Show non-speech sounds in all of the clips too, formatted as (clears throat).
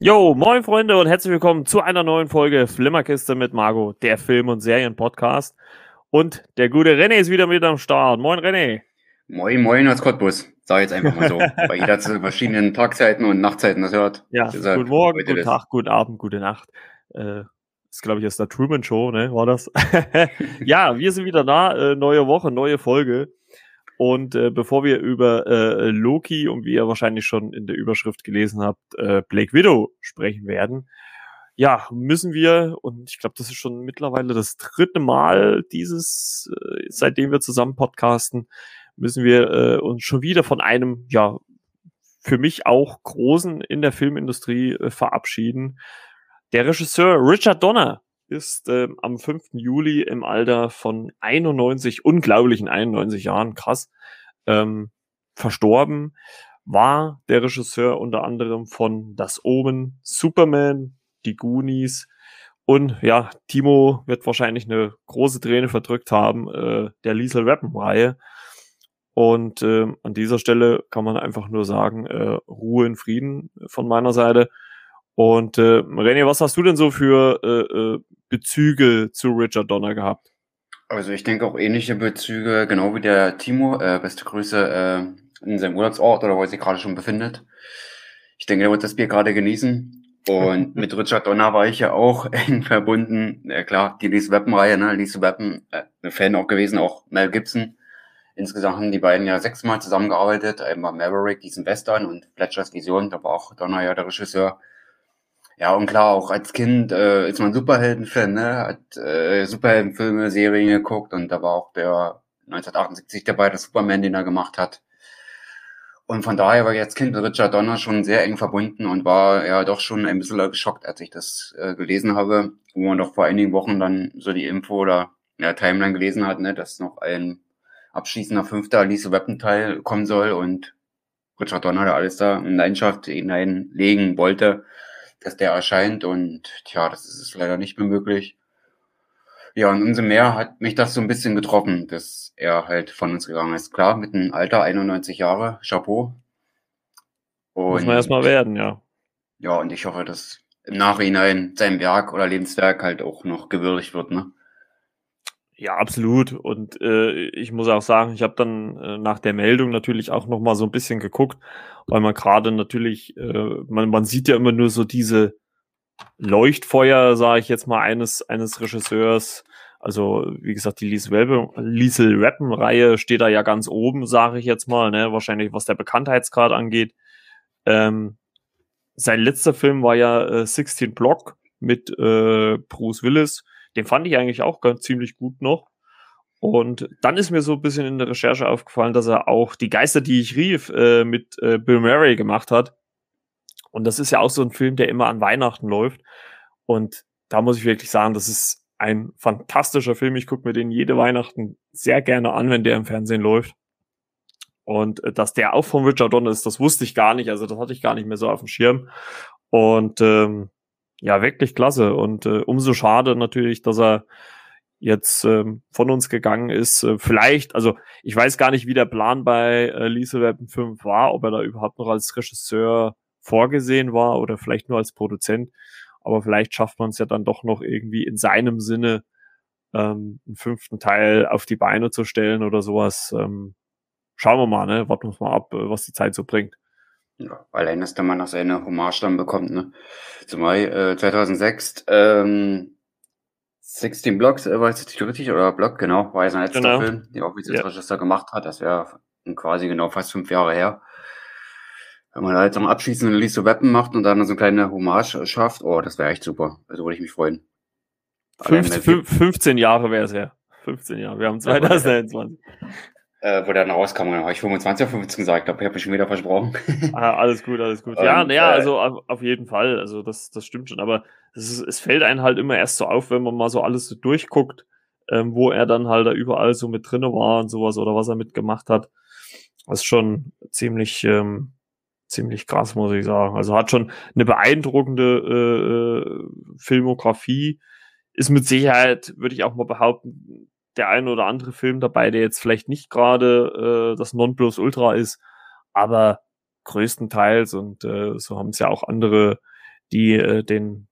Jo, moin Freunde und herzlich willkommen zu einer neuen Folge Flimmerkiste mit Margot, der Film- und Serienpodcast. Und der gute René ist wieder mit am Start. Moin René. Moin, moin aus Cottbus. Sag jetzt einfach mal so, (laughs) weil jeder zu verschiedenen Tagzeiten und Nachtzeiten das hört. Ja, Deshalb guten Morgen, guten. Tag, guten Abend, gute Nacht. Äh, ist, glaube ich, aus der Truman Show, ne? War das? (laughs) ja, wir sind wieder da. Äh, neue Woche, neue Folge. Und äh, bevor wir über äh, Loki und wie ihr wahrscheinlich schon in der Überschrift gelesen habt, äh, Blake Widow sprechen werden, ja, müssen wir, und ich glaube, das ist schon mittlerweile das dritte Mal dieses, äh, seitdem wir zusammen podcasten, müssen wir äh, uns schon wieder von einem, ja, für mich auch großen in der Filmindustrie äh, verabschieden. Der Regisseur Richard Donner ist ähm, am 5. Juli im Alter von 91, unglaublichen 91 Jahren, krass, ähm, verstorben. War der Regisseur unter anderem von Das Omen, Superman, Die Goonies und ja, Timo wird wahrscheinlich eine große Träne verdrückt haben, äh, der Liesel Weapon-Reihe. Und ähm, an dieser Stelle kann man einfach nur sagen, äh, Ruhe in Frieden von meiner Seite. Und äh, René, was hast du denn so für äh, äh, Bezüge zu Richard Donner gehabt? Also ich denke auch ähnliche Bezüge, genau wie der Timo. Äh, beste Grüße äh, in seinem Urlaubsort oder wo er sich gerade schon befindet. Ich denke, er wird das Bier gerade genießen. Und (laughs) mit Richard Donner war ich ja auch (laughs) eng verbunden. Ja, klar, die Lise Weapon-Reihe, ne? Lise Weapon, äh, Fan auch gewesen, auch Mel Gibson. Insgesamt haben die beiden ja sechsmal zusammengearbeitet. Einmal Maverick, diesen Western und Fletchers Vision, da war auch Donner ja der Regisseur. Ja, und klar, auch als Kind äh, ist man Superhelden-Fan, ne? Hat äh, Superheldenfilme, Serien geguckt und da war auch der 1978 dabei, der Superman, den er gemacht hat. Und von daher war ich als Kind mit Richard Donner schon sehr eng verbunden und war ja doch schon ein bisschen geschockt, als ich das äh, gelesen habe, wo man doch vor einigen Wochen dann so die Info oder ja, Timeline gelesen hat, ne, dass noch ein abschließender fünfter Alice Weapon Teil kommen soll und Richard Donner da alles da in Leidenschaft hineinlegen wollte dass der erscheint und tja, das ist leider nicht mehr möglich. Ja, und umso mehr hat mich das so ein bisschen getroffen, dass er halt von uns gegangen ist. Klar, mit einem Alter, 91 Jahre, Chapeau. Muss man erstmal werden, ja. Ja, und ich hoffe, dass im Nachhinein sein Werk oder Lebenswerk halt auch noch gewürdigt wird, ne? Ja, absolut. Und äh, ich muss auch sagen, ich habe dann äh, nach der Meldung natürlich auch noch mal so ein bisschen geguckt, weil man gerade natürlich, äh, man, man sieht ja immer nur so diese Leuchtfeuer, sage ich jetzt mal, eines eines Regisseurs. Also wie gesagt, die Liesel Rappen-Reihe steht da ja ganz oben, sage ich jetzt mal, ne? Wahrscheinlich was der Bekanntheitsgrad angeht. Ähm, sein letzter Film war ja äh, 16 Block mit äh, Bruce Willis den fand ich eigentlich auch ganz ziemlich gut noch. Und dann ist mir so ein bisschen in der Recherche aufgefallen, dass er auch die Geister, die ich rief, äh, mit äh, Bill Murray gemacht hat. Und das ist ja auch so ein Film, der immer an Weihnachten läuft. Und da muss ich wirklich sagen, das ist ein fantastischer Film. Ich gucke mir den jede Weihnachten sehr gerne an, wenn der im Fernsehen läuft. Und äh, dass der auch von Richard Donner ist, das wusste ich gar nicht. Also das hatte ich gar nicht mehr so auf dem Schirm. Und ähm, ja, wirklich klasse. Und äh, umso schade natürlich, dass er jetzt ähm, von uns gegangen ist. Äh, vielleicht, also ich weiß gar nicht, wie der Plan bei äh, Lisa Weapon 5 war, ob er da überhaupt noch als Regisseur vorgesehen war oder vielleicht nur als Produzent. Aber vielleicht schafft man es ja dann doch noch irgendwie in seinem Sinne, ähm, einen fünften Teil auf die Beine zu stellen oder sowas. Ähm, schauen wir mal, ne? Warten wir mal ab, äh, was die Zeit so bringt. Ja, allein, dass der Mann noch seine Hommage dann bekommt, ne? Zumal äh, 2006 ähm, 16 Blocks, äh, war jetzt richtig, oder Block, genau, war ja sein letzter Genau. Film, den auch als Ja. Regisseur gemacht hat. Das wäre quasi genau fast fünf Jahre her. Wenn man da jetzt am abschließenden Release so Weapon macht und dann so eine kleine Hommage schafft, oh, das wäre echt super. Also würde ich mich freuen. Allein, 15, weil- fünf- 15 Jahre wäre es ja. 15 Jahre. Wir haben Ja, aber- 2021. äh, wo der dann rauskam, dann habe ich 25 oder 15 gesagt, glaube ich, habe ich schon wieder versprochen. (laughs) Ah, alles gut, alles gut. Ja, Und, naja, äh, also auf, auf jeden Fall. Also das, das stimmt schon. Aber es, es fällt einem halt immer erst so auf, wenn man mal so alles so durchguckt, ähm, wo er dann halt da überall so mit drinne war und sowas oder was er mitgemacht hat. Das ist schon ziemlich, ähm, ziemlich krass, muss ich sagen. Also hat schon eine beeindruckende äh, äh, Filmografie. Ist mit Sicherheit, würde ich auch mal behaupten, der ein oder andere Film dabei, der jetzt vielleicht nicht gerade äh, das Nonplusultra ist, aber größtenteils und äh, so haben es ja auch andere die äh, den,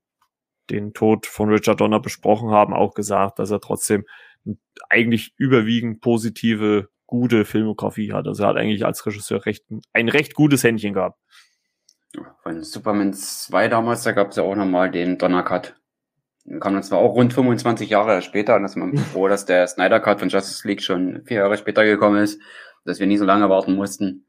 den Tod von Richard Donner besprochen haben, auch gesagt, dass er trotzdem eigentlich überwiegend positive, gute Filmografie hat. Also er hat eigentlich als Regisseur recht, ein recht gutes Händchen gehabt. Von Superman 2 damals, da gab es ja auch nochmal den Donner Cut. Den kam dann zwar auch rund 25 Jahre später, und das ist man froh, dass der Snyder Cut von Justice League schon vier Jahre später gekommen ist, dass wir nie so lange warten mussten.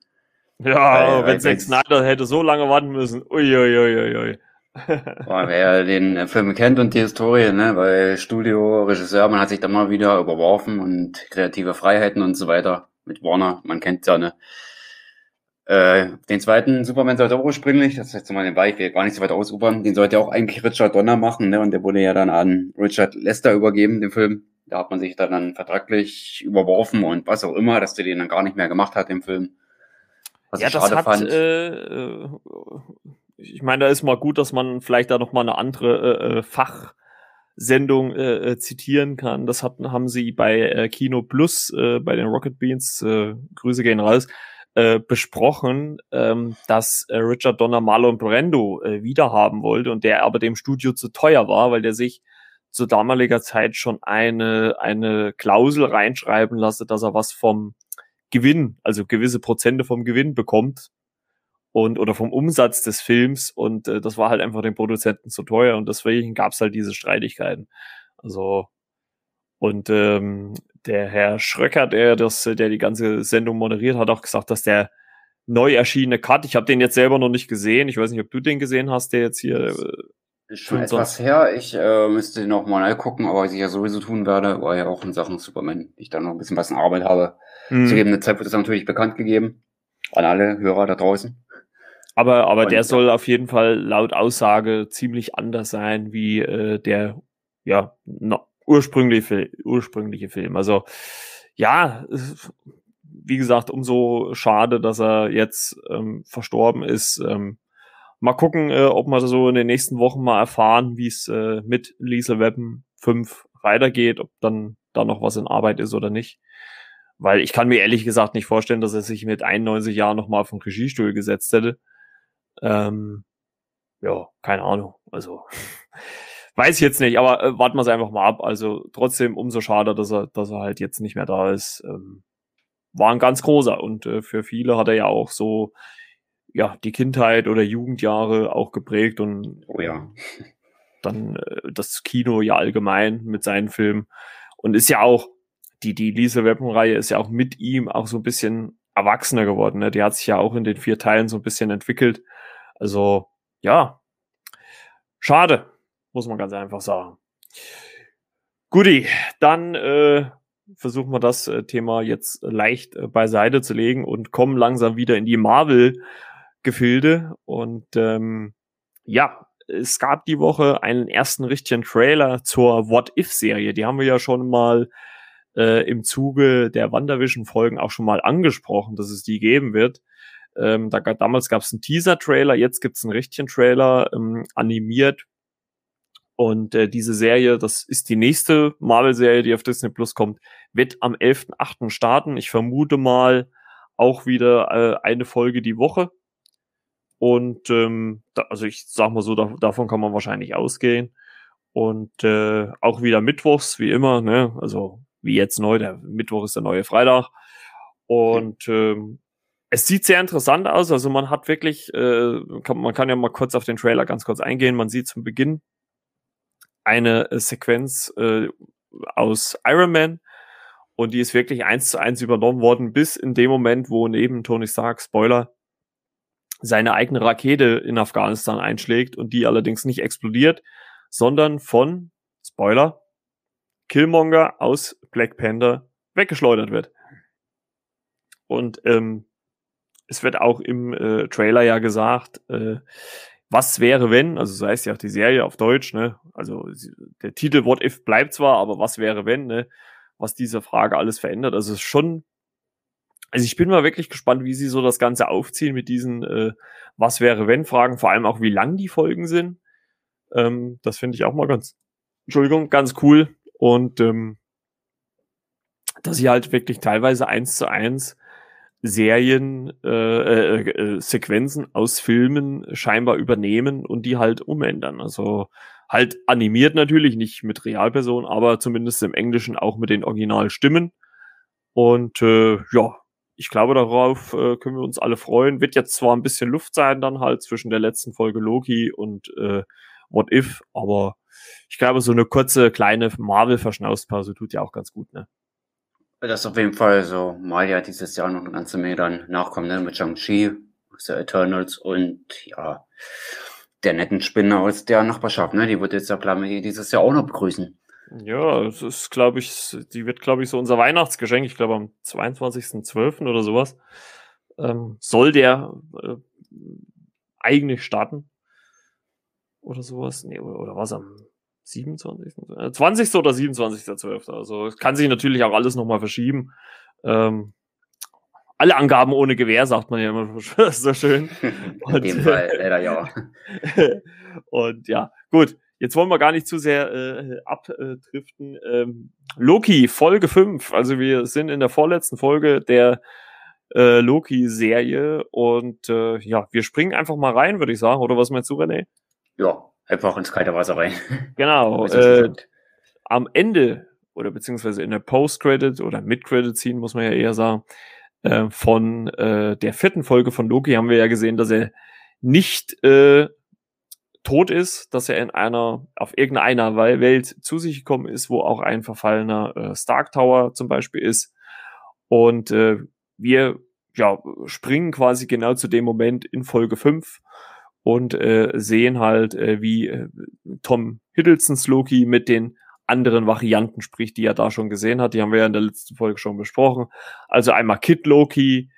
Ja, weil, wenn Zack Snyder hätte so lange warten müssen. Uiuiuiui. Ui, ui, ui. (laughs) Boah, wer den Film kennt und die Historie, ne, weil Studio, Regisseur, man hat sich da mal wieder überworfen und kreative Freiheiten und so weiter mit Warner, man kennt ja, ne. Äh, den zweiten Superman sollte auch ursprünglich, das ist jetzt mal den Weich, wir gar nicht so weit ausubern, den sollte auch eigentlich Richard Donner machen, ne, und der wurde ja dann an Richard Lester übergeben, den Film. Da hat man sich dann, dann vertraglich überworfen und was auch immer, dass der den dann gar nicht mehr gemacht hat, den Film. Was ja, ich das hat, fand. Äh, äh ich meine, da ist mal gut, dass man vielleicht da noch mal eine andere äh, äh Fachsendung äh, äh, zitieren kann. Das hatten, haben sie bei äh, Kino Plus, äh, bei den Rocket Beans, äh, Grüße gehen raus, äh, besprochen, ähm, dass äh, Richard Donner Marlon Brando äh, wiederhaben wollte und der aber dem Studio zu teuer war, weil der sich zu damaliger Zeit schon eine, eine Klausel reinschreiben lasse, dass er was vom Gewinn, also gewisse Prozente vom Gewinn bekommt und oder vom Umsatz des Films und äh, das war halt einfach den Produzenten zu teuer und deswegen gab es halt diese Streitigkeiten. Also und ähm, der Herr Schröcker, der das, der die ganze Sendung moderiert, hat auch gesagt, dass der neu erschienene Cut, ich habe den jetzt selber noch nicht gesehen, ich weiß nicht, ob du den gesehen hast, der jetzt hier äh, ist schon etwas her. Ich äh, müsste den noch mal nachgucken, aber was ich ja sowieso tun werde, war ja auch in Sachen Superman, ich da noch ein bisschen was in Arbeit habe. Mhm. Zu gegebener Zeit wird es natürlich bekannt gegeben an alle Hörer da draußen. Aber, aber der soll auf jeden Fall laut Aussage ziemlich anders sein wie äh, der ja no, ursprüngliche, ursprüngliche Film. Also ja, wie gesagt, umso schade, dass er jetzt ähm, verstorben ist. Ähm, mal gucken, äh, ob wir so in den nächsten Wochen mal erfahren, wie es äh, mit Lisa Weapon 5 weitergeht, ob dann da noch was in Arbeit ist oder nicht. Weil ich kann mir ehrlich gesagt nicht vorstellen, dass er sich mit 91 Jahren nochmal auf den Regiestuhl gesetzt hätte. Ähm, ja, keine Ahnung. Also (laughs) weiß ich jetzt nicht, aber äh, warten wir es einfach mal ab. Also trotzdem umso schade, dass er, dass er halt jetzt nicht mehr da ist. Ähm, war ein ganz großer und äh, für viele hat er ja auch so ja die Kindheit oder Jugendjahre auch geprägt und oh ja. dann äh, das Kino ja allgemein mit seinen Filmen und ist ja auch die die Lisa Weapon Reihe ist ja auch mit ihm auch so ein bisschen erwachsener geworden. Ne? Die hat sich ja auch in den vier Teilen so ein bisschen entwickelt also, ja, schade, muss man ganz einfach sagen. Guti, dann äh, versuchen wir das äh, Thema jetzt leicht äh, beiseite zu legen und kommen langsam wieder in die Marvel-Gefilde. Und ähm, ja, es gab die Woche einen ersten richtigen Trailer zur What-If-Serie. Die haben wir ja schon mal äh, im Zuge der WandaVision-Folgen auch schon mal angesprochen, dass es die geben wird. Ähm, da, damals gab es einen Teaser-Trailer, jetzt gibt es einen richtigen Trailer, ähm, animiert. Und äh, diese Serie, das ist die nächste Marvel-Serie, die auf Disney Plus kommt, wird am 11.8. starten. Ich vermute mal auch wieder äh, eine Folge die Woche. Und ähm, da, also ich sag mal so, da, davon kann man wahrscheinlich ausgehen. Und äh, auch wieder Mittwochs, wie immer, ne? Also wie jetzt neu, der Mittwoch ist der neue Freitag. Und ähm, es sieht sehr interessant aus. Also man hat wirklich, äh, kann, man kann ja mal kurz auf den Trailer ganz kurz eingehen. Man sieht zum Beginn eine äh, Sequenz äh, aus Iron Man und die ist wirklich eins zu eins übernommen worden, bis in dem Moment, wo neben Tony Stark, Spoiler, seine eigene Rakete in Afghanistan einschlägt und die allerdings nicht explodiert, sondern von, Spoiler, Killmonger aus Black Panther weggeschleudert wird. Und ähm, es wird auch im äh, Trailer ja gesagt, äh, was wäre wenn, also so heißt ja auch die Serie auf Deutsch, ne? Also der Titel What If bleibt zwar, aber was wäre wenn, ne? Was diese Frage alles verändert. Also es ist schon, also ich bin mal wirklich gespannt, wie sie so das Ganze aufziehen mit diesen äh, Was wäre wenn Fragen, vor allem auch wie lang die Folgen sind. Ähm, das finde ich auch mal ganz, Entschuldigung, ganz cool. Und ähm, dass sie halt wirklich teilweise eins zu eins Serien, äh, äh, äh, Sequenzen aus Filmen scheinbar übernehmen und die halt umändern. Also halt animiert natürlich, nicht mit Realpersonen, aber zumindest im Englischen auch mit den Originalstimmen. Und äh, ja, ich glaube, darauf äh, können wir uns alle freuen. Wird jetzt zwar ein bisschen Luft sein, dann halt zwischen der letzten Folge Loki und äh, What If, aber ich glaube, so eine kurze, kleine Marvel-Verschnaufspause tut ja auch ganz gut, ne? Das ist auf jeden Fall so. Mal ja dieses Jahr noch eine ganze Menge dann nachkommen, ne? Mit Shang-Chi, der Eternals und ja, der netten Spinne aus der Nachbarschaft, ne? Die wird jetzt ja klar dieses Jahr auch noch begrüßen. Ja, es ist, glaube ich, die wird, glaube ich, so unser Weihnachtsgeschenk. Ich glaube, am 22.12. oder sowas ähm, soll der äh, eigentlich starten. Oder sowas. Nee, oder, oder was am 27. 20. oder 27.12. Also es kann sich natürlich auch alles nochmal verschieben. Ähm, alle Angaben ohne Gewähr, sagt man ja immer (laughs) so schön. (laughs) Und, In dem Fall, (laughs) leider ja. und ja, gut. Jetzt wollen wir gar nicht zu sehr äh, abdriften. Ähm, Loki, Folge 5. Also wir sind in der vorletzten Folge der äh, Loki-Serie und äh, ja, wir springen einfach mal rein, würde ich sagen. Oder was meinst du, René? Ja, einfach ins kalte Wasser rein. Genau. äh, am Ende oder beziehungsweise in der Post-Credit oder Mid-Credit-Scene, muss man ja eher sagen, äh, von äh, der vierten Folge von Loki haben wir ja gesehen, dass er nicht äh, tot ist, dass er in einer, auf irgendeiner Welt zu sich gekommen ist, wo auch ein verfallener äh, Stark Tower zum Beispiel ist. Und äh, wir ja, springen quasi genau zu dem Moment in Folge 5 und äh, sehen halt, äh, wie äh, Tom Hiddlestons Loki mit den anderen Varianten spricht, die er da schon gesehen hat. Die haben wir ja in der letzten Folge schon besprochen. Also einmal Kid Loki,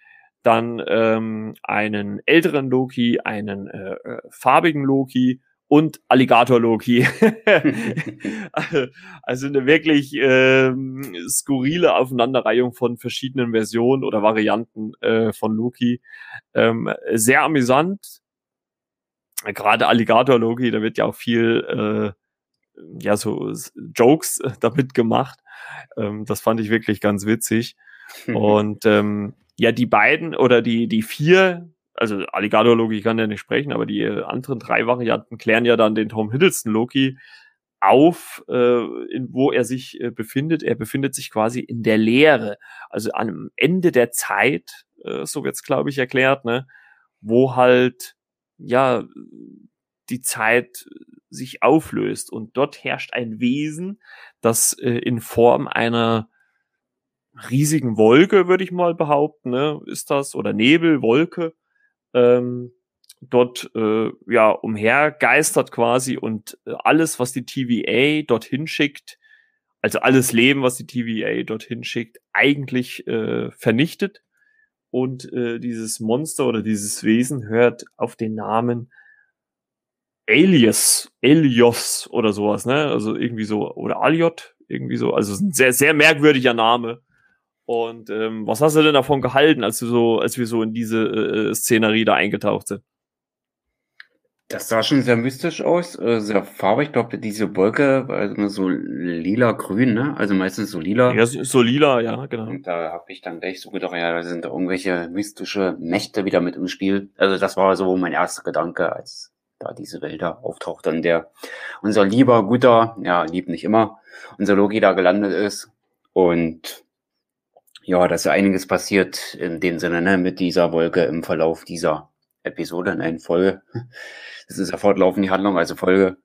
dann ähm, einen älteren Loki, einen äh, äh farbigen Loki und Alligator Loki. (laughs) (laughs) also eine wirklich ähm, skurrile Aufeinanderreihung von verschiedenen Versionen oder Varianten äh, von Loki. Ähm, sehr amüsant, gerade Alligator Loki, da wird ja auch viel, äh, ja, so Jokes äh, (laughs) damit gemacht. Ähm, das fand ich wirklich ganz witzig. (laughs) Und ähm, ja, die beiden oder die, die vier, also Alligator Loki kann ja nicht sprechen, aber die äh, anderen drei Varianten klären ja dann den Tom Hiddleston Loki auf, äh, in, wo er sich äh, befindet. Er befindet sich quasi in der Leere, also am Ende der Zeit, äh, so wird's glaube ich erklärt, ne, wo halt ja, die Zeit sich auflöst. Und dort herrscht ein Wesen, das äh, in Form einer riesigen Wolke, würde ich mal behaupten, ne, ist das, oder Nebel, Wolke, ähm, dort äh, ja umhergeistert quasi und äh, alles, was die TVA dorthin schickt, also alles Leben, was die TVA dorthin schickt, eigentlich äh, vernichtet und äh, dieses Monster oder dieses Wesen hört auf den Namen Alias, Elios oder sowas, ne? Also irgendwie so, oder Aliot, irgendwie so. Also ein sehr, sehr merkwürdiger Name. Und ähm, was hast du denn davon gehalten, als du so, als wir so in diese äh, Szenerie da eingetaucht sind? Das sah schon sehr mystisch aus, äh, sehr farbig. Ich glaube, diese Wolke war also so lila-grün, ne? Also meistens so lila. Ja, so, lila, ja, genau. Und da habe ich dann gleich so gedacht, ja, da sind da irgendwelche mystische Mächte wieder mit im Spiel. Also das war so mein erster Gedanke, als da diese da auftaucht, dann der unser lieber, guter, ja, lieb nicht immer, unser Logi da gelandet ist. Und ja, dass ja einiges passiert in dem Sinne, ne, mit dieser Wolke im Verlauf dieser Episode, in einer Folge. Das ist ja fortlaufend die Handlung, also Folge.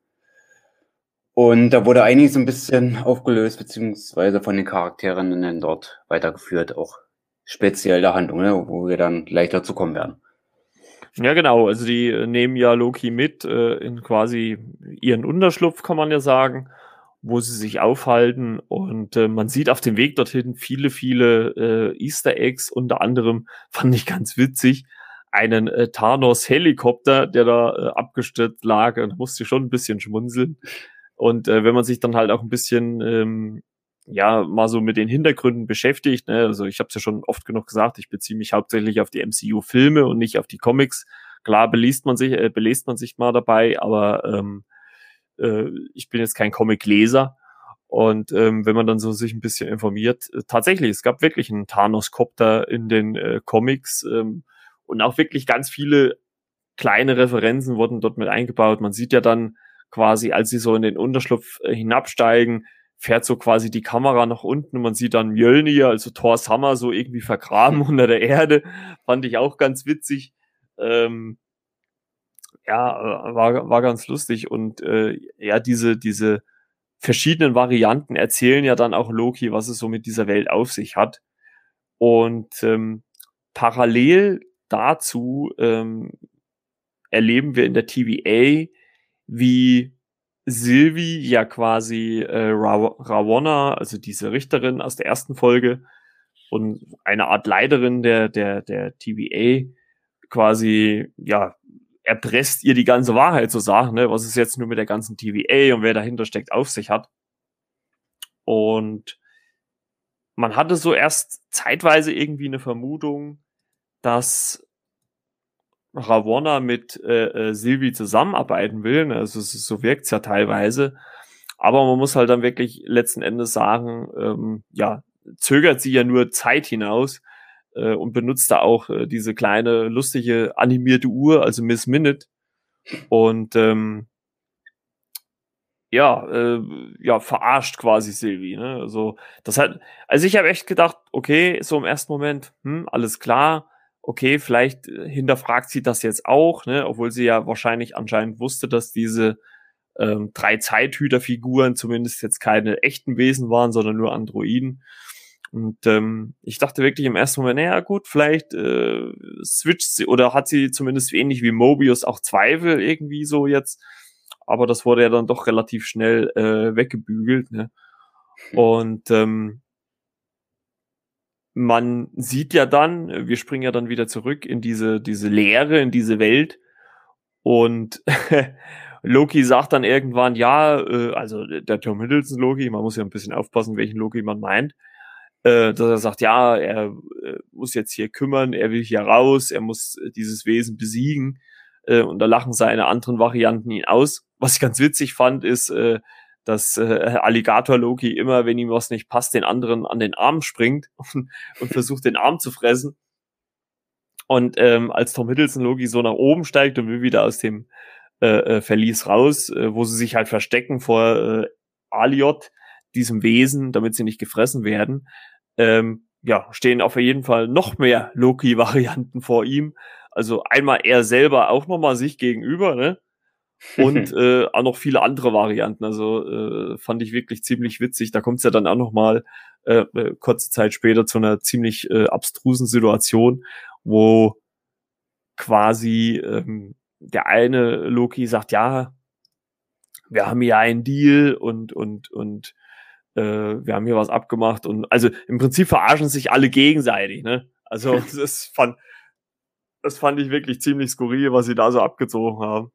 Und da wurde einiges ein bisschen aufgelöst, beziehungsweise von den Charakteren dann dort weitergeführt, auch speziell der Handlung, ne, wo wir dann gleich dazu kommen werden. Ja, genau. Also die äh, nehmen ja Loki mit äh, in quasi ihren Unterschlupf, kann man ja sagen, wo sie sich aufhalten. Und äh, man sieht auf dem Weg dorthin viele, viele äh, Easter Eggs. Unter anderem fand ich ganz witzig einen äh, Thanos-Helikopter, der da äh, abgestürzt lag und musste schon ein bisschen schmunzeln. Und äh, wenn man sich dann halt auch ein bisschen ähm, ja mal so mit den Hintergründen beschäftigt, ne? also ich habe es ja schon oft genug gesagt, ich beziehe mich hauptsächlich auf die MCU-Filme und nicht auf die Comics. Klar beliest man sich, äh, belest man sich mal dabei, aber ähm, äh, ich bin jetzt kein Comic-Leser. Und ähm, wenn man dann so sich ein bisschen informiert, äh, tatsächlich, es gab wirklich einen Thanos-Kopter in den äh, Comics ähm, und auch wirklich ganz viele kleine Referenzen wurden dort mit eingebaut. Man sieht ja dann quasi, als sie so in den Unterschlupf äh, hinabsteigen, fährt so quasi die Kamera nach unten und man sieht dann Mjölnir, also Thor's Hammer, so irgendwie vergraben (laughs) unter der Erde. Fand ich auch ganz witzig. Ähm, ja, äh, war, war ganz lustig und äh, ja, diese, diese verschiedenen Varianten erzählen ja dann auch Loki, was es so mit dieser Welt auf sich hat. Und ähm, parallel dazu ähm, erleben wir in der TVA, wie Sylvie ja quasi äh, Ravonna, also diese Richterin aus der ersten Folge und eine Art Leiterin der, der, der TVA quasi, ja, erpresst ihr die ganze Wahrheit zu sagen, ne, was es jetzt nur mit der ganzen TVA und wer dahinter steckt auf sich hat. Und man hatte so erst zeitweise irgendwie eine Vermutung, dass Ravonna mit äh, äh, Sylvie zusammenarbeiten will. Ne? Also so wirkt's ja teilweise. Aber man muss halt dann wirklich letzten Endes sagen, ähm, ja, zögert sie ja nur Zeit hinaus äh, und benutzt da auch äh, diese kleine, lustige animierte Uhr, also Miss Minute. Und ähm, ja, äh, ja, verarscht quasi Sylvie. Ne? Also, das hat, also ich habe echt gedacht, okay, so im ersten Moment, hm, alles klar, okay, vielleicht äh, hinterfragt sie das jetzt auch, ne? obwohl sie ja wahrscheinlich anscheinend wusste, dass diese ähm, drei Zeithüterfiguren zumindest jetzt keine echten Wesen waren, sondern nur Androiden. Und ähm, ich dachte wirklich im ersten Moment, naja gut, vielleicht äh, switcht sie oder hat sie zumindest ähnlich wie Mobius auch Zweifel irgendwie so jetzt. Aber das wurde ja dann doch relativ schnell äh, weggebügelt. Ne? Hm. Und ähm, man sieht ja dann, wir springen ja dann wieder zurück in diese, diese Leere, in diese Welt. Und (laughs) Loki sagt dann irgendwann, ja, äh, also der Tom Hiddleston Loki, man muss ja ein bisschen aufpassen, welchen Loki man meint, äh, dass er sagt, ja, er äh, muss jetzt hier kümmern, er will hier raus, er muss äh, dieses Wesen besiegen. Äh, und da lachen seine anderen Varianten ihn aus. Was ich ganz witzig fand, ist, äh, dass äh, Alligator Loki immer, wenn ihm was nicht passt, den anderen an den Arm springt (laughs) und, und versucht, den Arm zu fressen. Und ähm, als Tom Hiddleston Loki so nach oben steigt und will wieder aus dem äh, äh, Verlies raus, äh, wo sie sich halt verstecken vor äh, Aliot, diesem Wesen, damit sie nicht gefressen werden, ähm, ja, stehen auf jeden Fall noch mehr Loki-Varianten vor ihm. Also einmal er selber auch nochmal sich gegenüber, ne? Und (laughs) äh, auch noch viele andere Varianten. Also äh, fand ich wirklich ziemlich witzig. Da kommt es ja dann auch noch mal äh, äh, kurze Zeit später zu einer ziemlich äh, abstrusen Situation, wo quasi ähm, der eine Loki sagt, ja, wir haben hier einen Deal und und und äh, wir haben hier was abgemacht und also im Prinzip verarschen sich alle gegenseitig, ne? Also (laughs) das fand das fand ich wirklich ziemlich skurril, was sie da so abgezogen haben.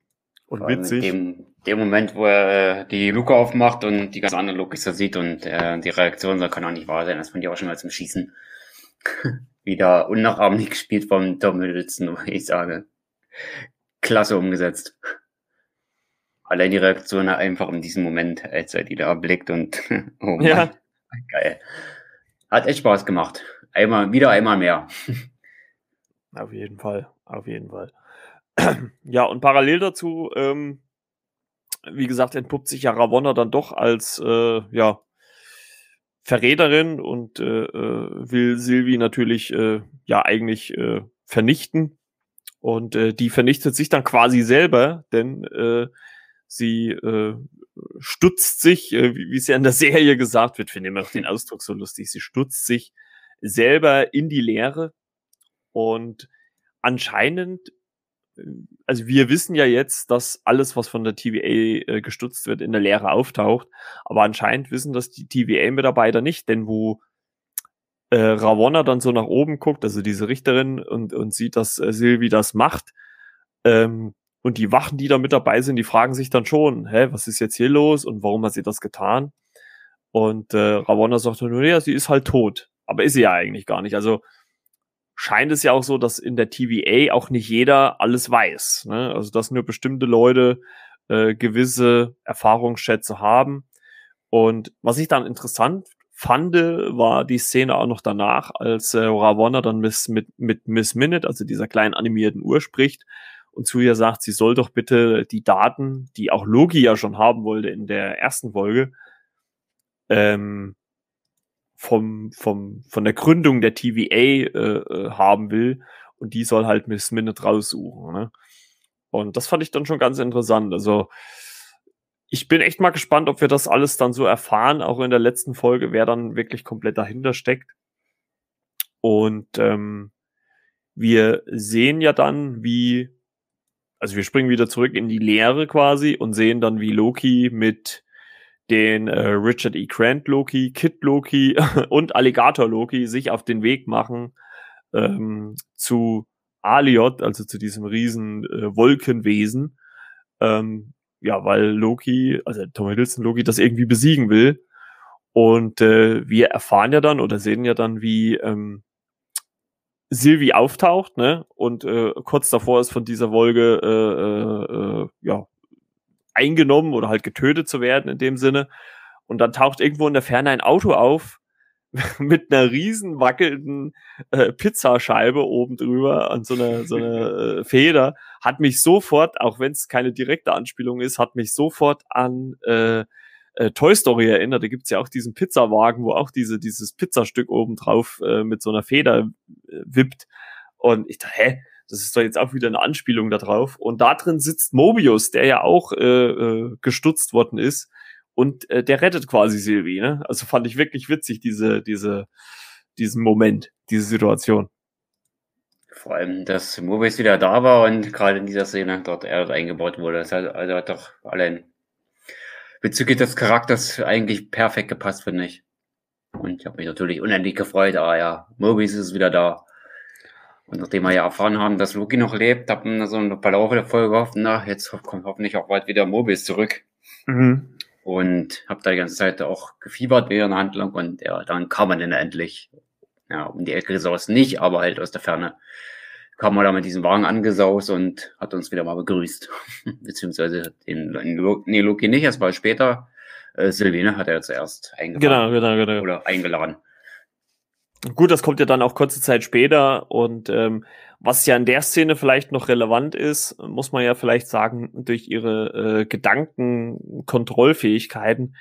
Und witzig. In dem, dem Moment, wo er äh, die Luke aufmacht und die ganz andere Lokis da sieht und äh, die Reaktion, da kann auch nicht wahr sein. Das fand ich auch schon mal zum Schießen. (laughs) Wieder unnachahmlich gespielt vom Tom Hiddleston, wo ich sage. Klasse umgesetzt. Allein die Reaktion einfach in diesem Moment, als er die da blickt und (laughs) oh Mann, ja. geil. Hat echt Spaß gemacht. Einmal, wieder einmal mehr. Auf jeden Fall, auf jeden Fall. (clears throat) ja, und parallel dazu, ähm, wie gesagt, entpuppt sich ja Ravonna dann doch als äh, ja, Verräterin und äh, äh, will Sylvie natürlich äh, ja eigentlich äh, vernichten. Und äh, die vernichtet sich dann quasi selber, denn äh, sie äh, stutzt sich, äh, wie es ja in der (laughs) Serie gesagt wird, finde ich immer den Ausdruck so lustig, sie stutzt sich selber in die Leere und anscheinend also wir wissen ja jetzt, dass alles, was von der TVA äh, gestutzt wird, in der Lehre auftaucht. Aber anscheinend wissen das die TVA-Mitarbeiter nicht, denn wo äh, Ravonna dann so nach oben guckt, also diese Richterin, und, und sieht, dass äh, Sylvie das macht, ähm, und die Wachen, die da mit dabei sind, die fragen sich dann schon, hä, was ist jetzt hier los und warum hat sie das getan? Und äh, Ravonna sagt nur, ja, sie ist halt tot. Aber ist sie ja eigentlich gar nicht. Also scheint es ja auch so, dass in der TVA auch nicht jeder alles weiß. Ne? Also dass nur bestimmte Leute äh, gewisse Erfahrungsschätze haben. Und was ich dann interessant fand, war die Szene auch noch danach, als äh, Ravonna dann Miss, mit, mit Miss Minute, also dieser kleinen animierten Uhr, spricht und zu ihr sagt, sie soll doch bitte die Daten, die auch Loki ja schon haben wollte in der ersten Folge, ähm, vom, vom, von der Gründung der TVA äh, äh, haben will und die soll halt Miss Minute raussuchen. Ne? Und das fand ich dann schon ganz interessant. Also ich bin echt mal gespannt, ob wir das alles dann so erfahren, auch in der letzten Folge, wer dann wirklich komplett dahinter steckt. Und ähm, wir sehen ja dann, wie, also wir springen wieder zurück in die Leere quasi und sehen dann, wie Loki mit den äh, Richard E. Grant Loki, Kid Loki (laughs) und Alligator Loki sich auf den Weg machen ähm, zu Aliot, also zu diesem riesen äh, Wolkenwesen. Ähm, ja, weil Loki, also Tom Hiddleston Loki das irgendwie besiegen will. Und äh, wir erfahren ja dann oder sehen ja dann, wie ähm, Sylvie auftaucht, ne? Und äh, kurz davor ist von dieser Wolke äh, äh, ja eingenommen oder halt getötet zu werden in dem Sinne. Und dann taucht irgendwo in der Ferne ein Auto auf (laughs) mit einer riesen wackelnden äh, Pizzascheibe oben drüber an so einer so eine äh, (laughs) Feder hat mich sofort, auch wenn es keine direkte Anspielung ist, hat mich sofort an äh, äh, Toy Story erinnert. Da gibt's ja auch diesen Pizzawagen, wo auch diese dieses Pizzastück oben drauf äh, mit so einer Feder äh, wippt. Und ich dachte, hä, das ist doch jetzt auch wieder eine Anspielung da drauf. Und da drin sitzt Mobius, der ja auch äh, äh, gestutzt worden ist und äh, der rettet quasi Sylvie, ne? Also fand ich wirklich witzig, diese, diese, diesen Moment, diese Situation. Vor allem, dass Mobius wieder da war und gerade in dieser Szene dort er eingebaut wurde. Das hat, also hat doch allein bezüglich des Charakters eigentlich perfekt gepasst, finde ich. Und ich habe mich natürlich unendlich gefreut, ah ja, Mobius ist wieder da. Und nachdem wir ja erfahren haben, dass Loki noch lebt, haben wir so im Verlauf der Folge gehofft, na, jetzt kommt hoffentlich auch bald wieder Mobius zurück. Mhm und habe da die ganze Zeit auch gefiebert während der Handlung und ja, dann kam man dann endlich, ja, um die Ecke gesaust nicht, aber halt aus der Ferne kam man da mit diesem Wagen angesaust und hat uns wieder mal begrüßt. (laughs) Beziehungsweise den, den nee, Loki nicht, erst mal später. Äh, Silvine hat er zuerst eingeladen. Genau, genau, genau. Oder eingeladen. Gut, das kommt ja dann auch kurze Zeit später und ähm, was ja in der Szene vielleicht noch relevant ist, muss man ja vielleicht sagen, durch ihre äh, Gedankenkontrollfähigkeiten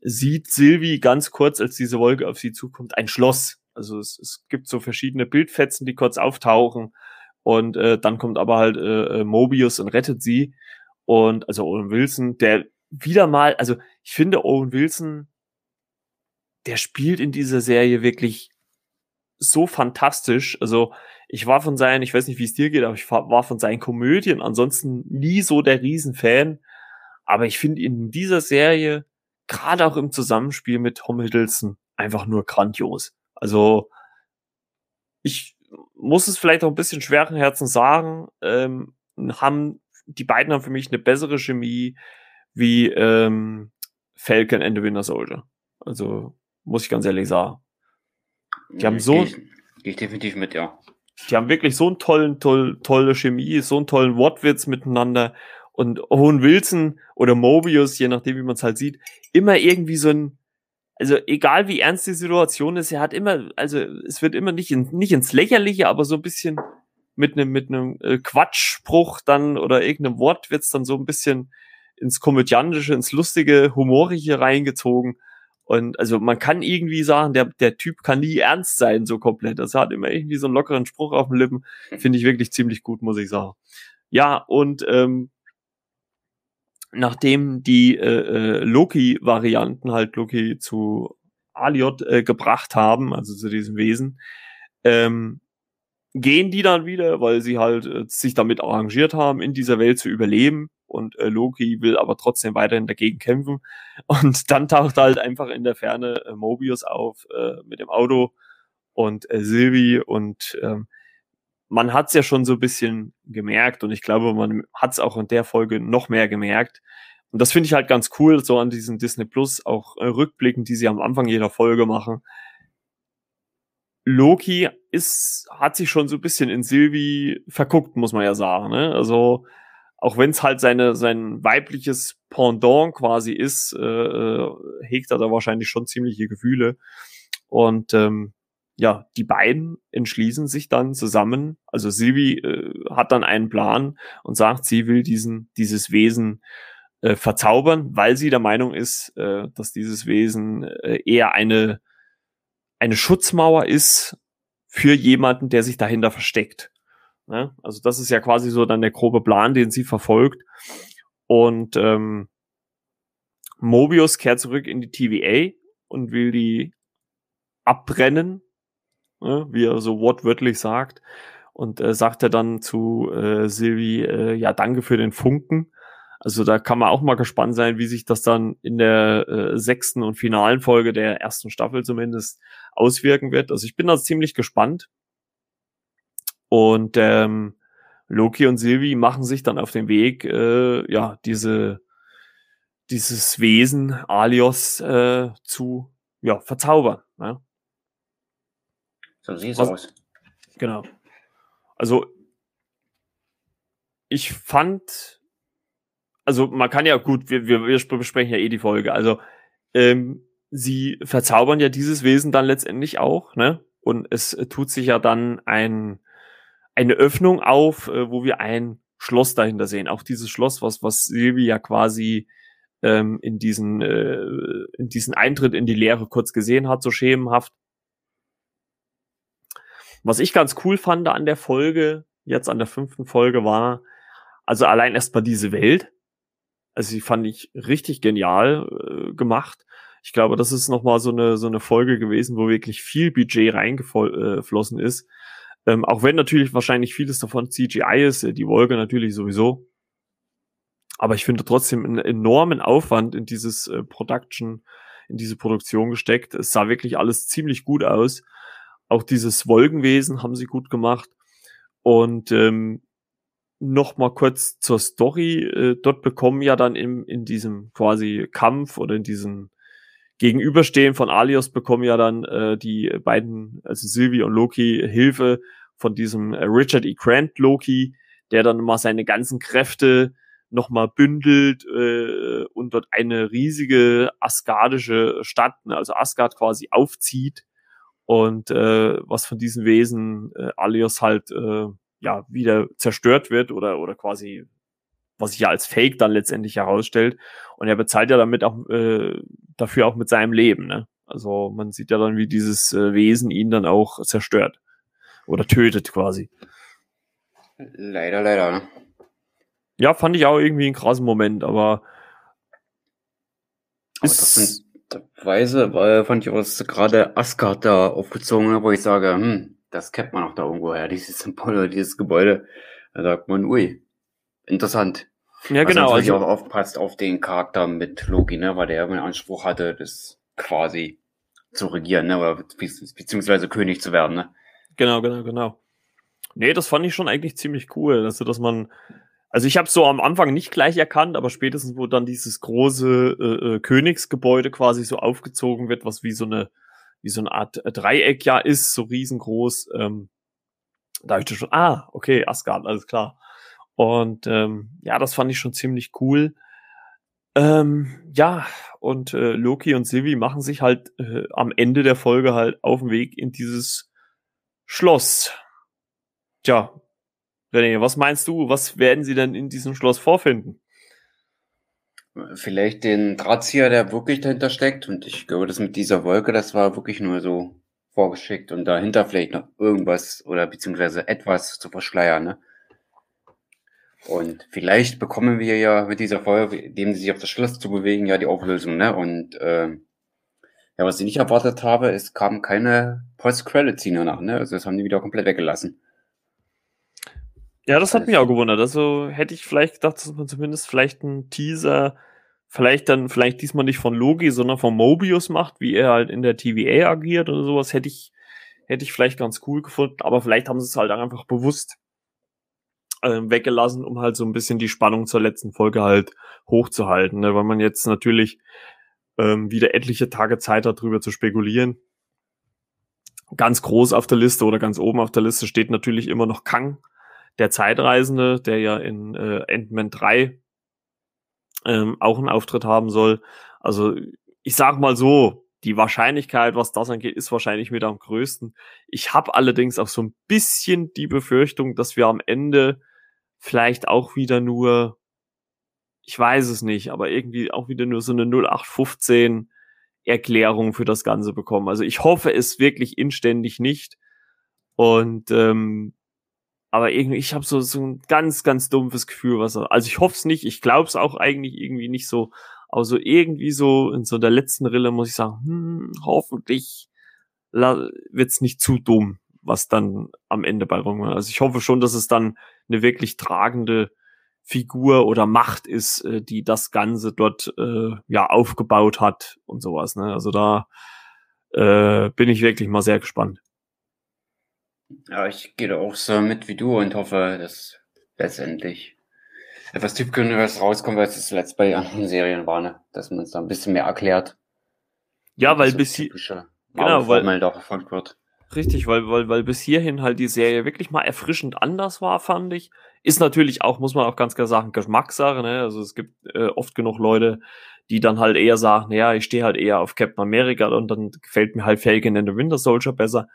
sieht Sylvie ganz kurz, als diese Wolke auf sie zukommt, ein Schloss. Also es, es gibt so verschiedene Bildfetzen, die kurz auftauchen und äh, dann kommt aber halt äh, äh Mobius und rettet sie und also Owen Wilson, der wieder mal, also ich finde Owen Wilson, der spielt in dieser Serie wirklich so fantastisch. Also ich war von seinen, ich weiß nicht, wie es dir geht, aber ich war von seinen Komödien ansonsten nie so der Riesenfan. Aber ich finde in dieser Serie, gerade auch im Zusammenspiel mit Tom Hiddleston, einfach nur grandios. Also ich muss es vielleicht auch ein bisschen schweren Herzen sagen, ähm, haben die beiden haben für mich eine bessere Chemie wie ähm, Falcon and the Winter Soldier. Also muss ich ganz ehrlich sagen. Die haben so. Gehe ich definitiv mit, ja. Die haben wirklich so einen tollen, toll, tolle Chemie, so einen tollen Wortwitz miteinander. Und Owen Wilson oder Mobius, je nachdem, wie man es halt sieht, immer irgendwie so ein, also egal wie ernst die Situation ist, er hat immer, also es wird immer nicht, in, nicht ins Lächerliche, aber so ein bisschen mit einem mit einem äh, Quatschspruch dann oder irgendeinem Wortwitz dann so ein bisschen ins komödiantische, ins lustige, humorige reingezogen. Und also man kann irgendwie sagen, der, der Typ kann nie ernst sein, so komplett. Das hat immer irgendwie so einen lockeren Spruch auf den Lippen. Finde ich wirklich ziemlich gut, muss ich sagen. Ja, und ähm, nachdem die äh, äh, Loki-Varianten halt Loki zu Aliot äh, gebracht haben, also zu diesem Wesen, ähm, gehen die dann wieder, weil sie halt äh, sich damit arrangiert haben, in dieser Welt zu überleben und äh, Loki will aber trotzdem weiterhin dagegen kämpfen. (laughs) Und dann taucht halt einfach in der Ferne äh, Mobius auf äh, mit dem Auto und äh, Sylvie und ähm, man hat es ja schon so ein bisschen gemerkt und ich glaube, man hat es auch in der Folge noch mehr gemerkt. Und das finde ich halt ganz cool, so an diesen Disney Plus auch äh, Rückblicken, die sie am Anfang jeder Folge machen. Loki ist, hat sich schon so ein bisschen in Sylvie verguckt, muss man ja sagen. Ne? Also auch wenn es halt seine, sein weibliches Pendant quasi ist, äh, äh, hegt er da wahrscheinlich schon ziemliche Gefühle. Und ähm, ja, die beiden entschließen sich dann zusammen. Also Silvi äh, hat dann einen Plan und sagt, sie will diesen, dieses Wesen äh, verzaubern, weil sie der Meinung ist, äh, dass dieses Wesen äh, eher eine, eine Schutzmauer ist für jemanden, der sich dahinter versteckt. Ne? Also das ist ja quasi so dann der grobe Plan, den sie verfolgt. Und ähm, Mobius kehrt zurück in die TVA und will die abbrennen, ne? wie er so wortwörtlich sagt. Und äh, sagt er dann zu äh, Sylvie, äh, ja, danke für den Funken. Also da kann man auch mal gespannt sein, wie sich das dann in der äh, sechsten und finalen Folge der ersten Staffel zumindest auswirken wird. Also ich bin da ziemlich gespannt. Und ähm, Loki und Sylvie machen sich dann auf den Weg, äh, ja, diese, dieses Wesen Alios äh, zu ja, verzaubern. Ne? So sieht es aus. Genau. Also ich fand, also man kann ja gut, wir, wir, wir besprechen ja eh die Folge. Also ähm, sie verzaubern ja dieses Wesen dann letztendlich auch, ne? Und es tut sich ja dann ein eine Öffnung auf, äh, wo wir ein Schloss dahinter sehen. Auch dieses Schloss, was, was Silvi ja quasi ähm, in, diesen, äh, in diesen Eintritt in die Leere kurz gesehen hat, so schemenhaft. Was ich ganz cool fand an der Folge, jetzt an der fünften Folge, war, also allein erstmal diese Welt. Also die fand ich richtig genial äh, gemacht. Ich glaube, das ist nochmal so eine, so eine Folge gewesen, wo wirklich viel Budget reingeflossen äh, ist. Ähm, auch wenn natürlich wahrscheinlich vieles davon CGI ist, äh, die Wolke natürlich sowieso. Aber ich finde trotzdem einen enormen Aufwand in dieses äh, Production, in diese Produktion gesteckt. Es sah wirklich alles ziemlich gut aus. Auch dieses Wolkenwesen haben sie gut gemacht. Und ähm, noch mal kurz zur Story. Äh, dort bekommen ja dann im, in diesem quasi Kampf oder in diesem Gegenüberstehen von Alios bekommen ja dann äh, die beiden, also Sylvie und Loki, Hilfe von diesem äh, Richard E. Grant Loki, der dann mal seine ganzen Kräfte nochmal bündelt äh, und dort eine riesige asgardische Stadt, ne, also Asgard quasi aufzieht und äh, was von diesen Wesen äh, Alios halt äh, ja wieder zerstört wird oder oder quasi was sich ja als Fake dann letztendlich herausstellt. Und er bezahlt ja damit auch äh, dafür auch mit seinem Leben. Ne? Also man sieht ja dann, wie dieses äh, Wesen ihn dann auch zerstört oder tötet quasi. Leider, leider. Ne? Ja, fand ich auch irgendwie einen krassen Moment, aber, aber ist das sind Weise, weil fand ich auch, dass gerade Asgard da aufgezogen hat, wo ich sage, hm, das kennt man auch da irgendwo her, dieses Symbol oder dieses Gebäude. Da sagt man, ui, interessant. Ja, genau. Was also auch aufpasst auf den Charakter mit Loki, ne, weil der einen Anspruch hatte, das quasi zu regieren, ne, oder beziehungsweise König zu werden, ne. Genau, genau, genau. Nee, das fand ich schon eigentlich ziemlich cool, also dass man, also ich habe so am Anfang nicht gleich erkannt, aber spätestens wo dann dieses große äh, äh, Königsgebäude quasi so aufgezogen wird, was wie so eine wie so eine Art Dreieck ja ist, so riesengroß, ähm, da habe ich schon, ah, okay, Asgard, alles klar. Und ähm, ja, das fand ich schon ziemlich cool. Ähm, ja, und äh, Loki und Sylvie machen sich halt äh, am Ende der Folge halt auf den Weg in dieses Schloss. Tja, René, was meinst du? Was werden sie denn in diesem Schloss vorfinden? Vielleicht den Drahtzieher, der wirklich dahinter steckt. Und ich glaube, das mit dieser Wolke, das war wirklich nur so vorgeschickt und dahinter vielleicht noch irgendwas oder beziehungsweise etwas zu verschleiern. Ne? Und vielleicht bekommen wir ja mit dieser Folge, indem sie sich auf das Schloss zu bewegen, ja die Auflösung, ne? Und äh, ja, was ich nicht erwartet habe, es kam keine Post-Credit-Scene nach, ne? Also das haben die wieder komplett weggelassen. Ja, das hat also, mich auch gewundert. Also hätte ich vielleicht gedacht, dass man zumindest vielleicht einen Teaser, vielleicht dann, vielleicht diesmal nicht von Logi, sondern von Mobius macht, wie er halt in der TVA agiert oder sowas, hätte ich, hätte ich vielleicht ganz cool gefunden, aber vielleicht haben sie es halt einfach bewusst äh, weggelassen, um halt so ein bisschen die Spannung zur letzten Folge halt hochzuhalten, ne? weil man jetzt natürlich ähm, wieder etliche Tage Zeit hat, darüber zu spekulieren. Ganz groß auf der Liste oder ganz oben auf der Liste steht natürlich immer noch Kang, der Zeitreisende, der ja in äh, Ant-Man 3 ähm, auch einen Auftritt haben soll. Also ich sag mal so, die Wahrscheinlichkeit, was das angeht, ist wahrscheinlich mit am größten. Ich habe allerdings auch so ein bisschen die Befürchtung, dass wir am Ende vielleicht auch wieder nur, ich weiß es nicht, aber irgendwie auch wieder nur so eine 0815 Erklärung für das Ganze bekommen. Also ich hoffe es wirklich inständig nicht. Und ähm, aber irgendwie, ich habe so, so ein ganz, ganz dumpfes Gefühl, was. Also ich hoffe es nicht, ich glaube es auch eigentlich irgendwie nicht so. Aber so irgendwie so in so der letzten Rille muss ich sagen, hm, hoffentlich wird's nicht zu dumm, was dann am Ende bei Rung Also ich hoffe schon, dass es dann eine wirklich tragende Figur oder Macht ist, äh, die das Ganze dort äh, ja aufgebaut hat und sowas. Ne? Also da äh, bin ich wirklich mal sehr gespannt. Ja, ich gehe da auch so mit wie du und hoffe, dass letztendlich etwas Typkündiges rauskommt, weil es zuletzt bei anderen Serien war, ne? dass man es da ein bisschen mehr erklärt. Ja, weil bis hier genau, weil da verfolgt wird. Richtig, weil, weil, weil bis hierhin halt die Serie wirklich mal erfrischend anders war, fand ich. Ist natürlich auch, muss man auch ganz klar sagen, Geschmackssache, ne? Also es gibt äh, oft genug Leute, die dann halt eher sagen, naja, ich stehe halt eher auf Captain America und dann gefällt mir halt Falcon and the Winter Soldier besser.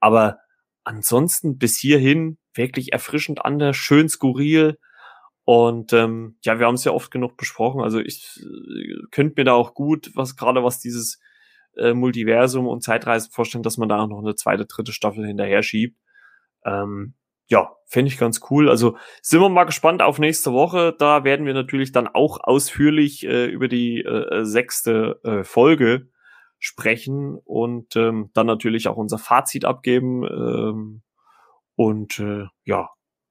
Aber ansonsten bis hierhin wirklich erfrischend anders, schön skurril. Und ähm, ja, wir haben es ja oft genug besprochen. Also ich äh, könnte mir da auch gut, was gerade was dieses äh, Multiversum und Zeitreisen vorstellen, dass man da auch noch eine zweite, dritte Staffel hinterher schiebt. Ähm, ja, fände ich ganz cool. Also sind wir mal gespannt auf nächste Woche. Da werden wir natürlich dann auch ausführlich äh, über die äh, sechste äh, Folge sprechen und ähm, dann natürlich auch unser Fazit abgeben. Ähm, und äh, ja,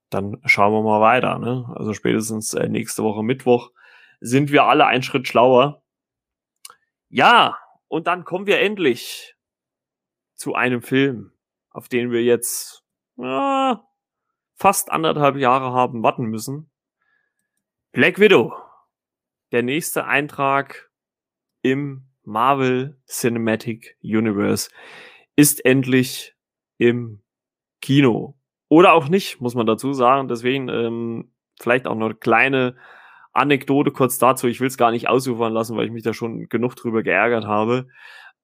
dann schauen wir mal weiter. Ne? Also spätestens äh, nächste Woche Mittwoch sind wir alle einen Schritt schlauer. Ja, und dann kommen wir endlich zu einem Film, auf den wir jetzt äh, fast anderthalb Jahre haben warten müssen. Black Widow. Der nächste Eintrag im Marvel Cinematic Universe ist endlich im Kino. Oder auch nicht, muss man dazu sagen. Deswegen ähm, vielleicht auch eine kleine Anekdote kurz dazu. Ich will es gar nicht ausufern lassen, weil ich mich da schon genug drüber geärgert habe.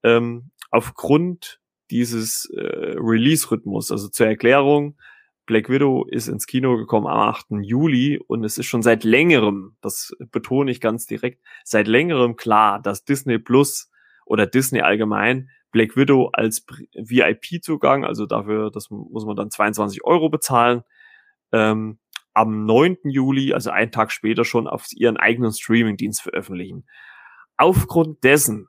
Ähm, aufgrund dieses äh, Release-Rhythmus, also zur Erklärung, Black Widow ist ins Kino gekommen am 8. Juli und es ist schon seit längerem, das betone ich ganz direkt, seit längerem klar, dass Disney Plus oder Disney allgemein Black Widow als VIP-Zugang, also dafür, das muss man dann 22 Euro bezahlen, ähm, am 9. Juli, also einen Tag später schon auf ihren eigenen Streaming-Dienst veröffentlichen. Aufgrund dessen,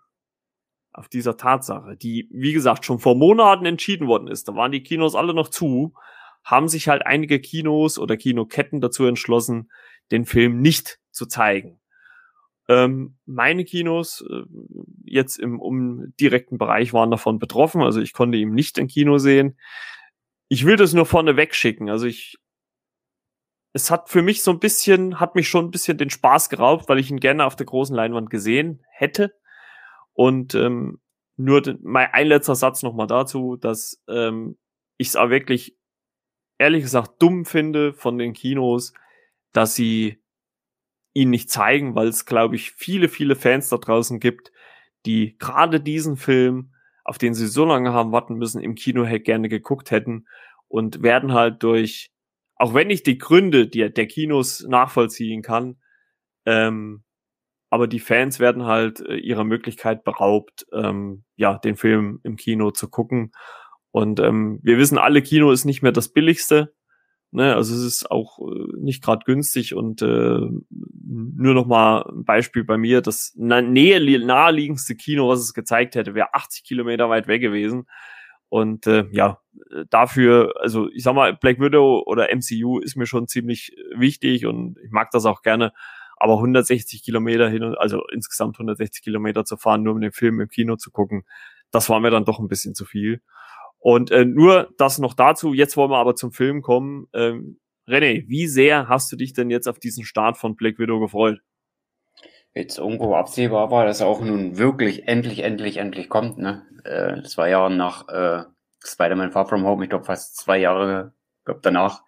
auf dieser Tatsache, die, wie gesagt, schon vor Monaten entschieden worden ist, da waren die Kinos alle noch zu, haben sich halt einige Kinos oder Kinoketten dazu entschlossen, den Film nicht zu zeigen. Ähm, meine Kinos äh, jetzt im um direkten Bereich waren davon betroffen, also ich konnte ihn nicht im Kino sehen. Ich will das nur vorne wegschicken. Also ich, es hat für mich so ein bisschen, hat mich schon ein bisschen den Spaß geraubt, weil ich ihn gerne auf der großen Leinwand gesehen hätte. Und ähm, nur mein ein letzter Satz nochmal dazu, dass ähm, ich es auch wirklich ehrlich gesagt dumm finde von den Kinos, dass sie ihn nicht zeigen, weil es, glaube ich, viele, viele Fans da draußen gibt, die gerade diesen Film, auf den sie so lange haben warten müssen, im Kino gerne geguckt hätten und werden halt durch, auch wenn ich die Gründe die, der Kinos nachvollziehen kann, ähm, aber die Fans werden halt äh, ihrer Möglichkeit beraubt, ähm, ja, den Film im Kino zu gucken. Und ähm, wir wissen alle, Kino ist nicht mehr das billigste. Ne? Also es ist auch äh, nicht gerade günstig und äh, nur noch mal ein Beispiel bei mir, das nähe naheliegendste Kino, was es gezeigt hätte, wäre 80 Kilometer weit weg gewesen. Und äh, ja, dafür, also ich sag mal, Black Widow oder MCU ist mir schon ziemlich wichtig und ich mag das auch gerne. Aber 160 Kilometer hin und also insgesamt 160 Kilometer zu fahren, nur um den Film im Kino zu gucken, das war mir dann doch ein bisschen zu viel. Und äh, nur das noch dazu. Jetzt wollen wir aber zum Film kommen. Ähm, René, wie sehr hast du dich denn jetzt auf diesen Start von Black Widow gefreut? Jetzt irgendwo absehbar war, dass er auch nun wirklich endlich, endlich, endlich kommt. Ne? Äh, zwei Jahre nach äh, Spider-Man Far From Home, ich glaube fast zwei Jahre glaub, danach,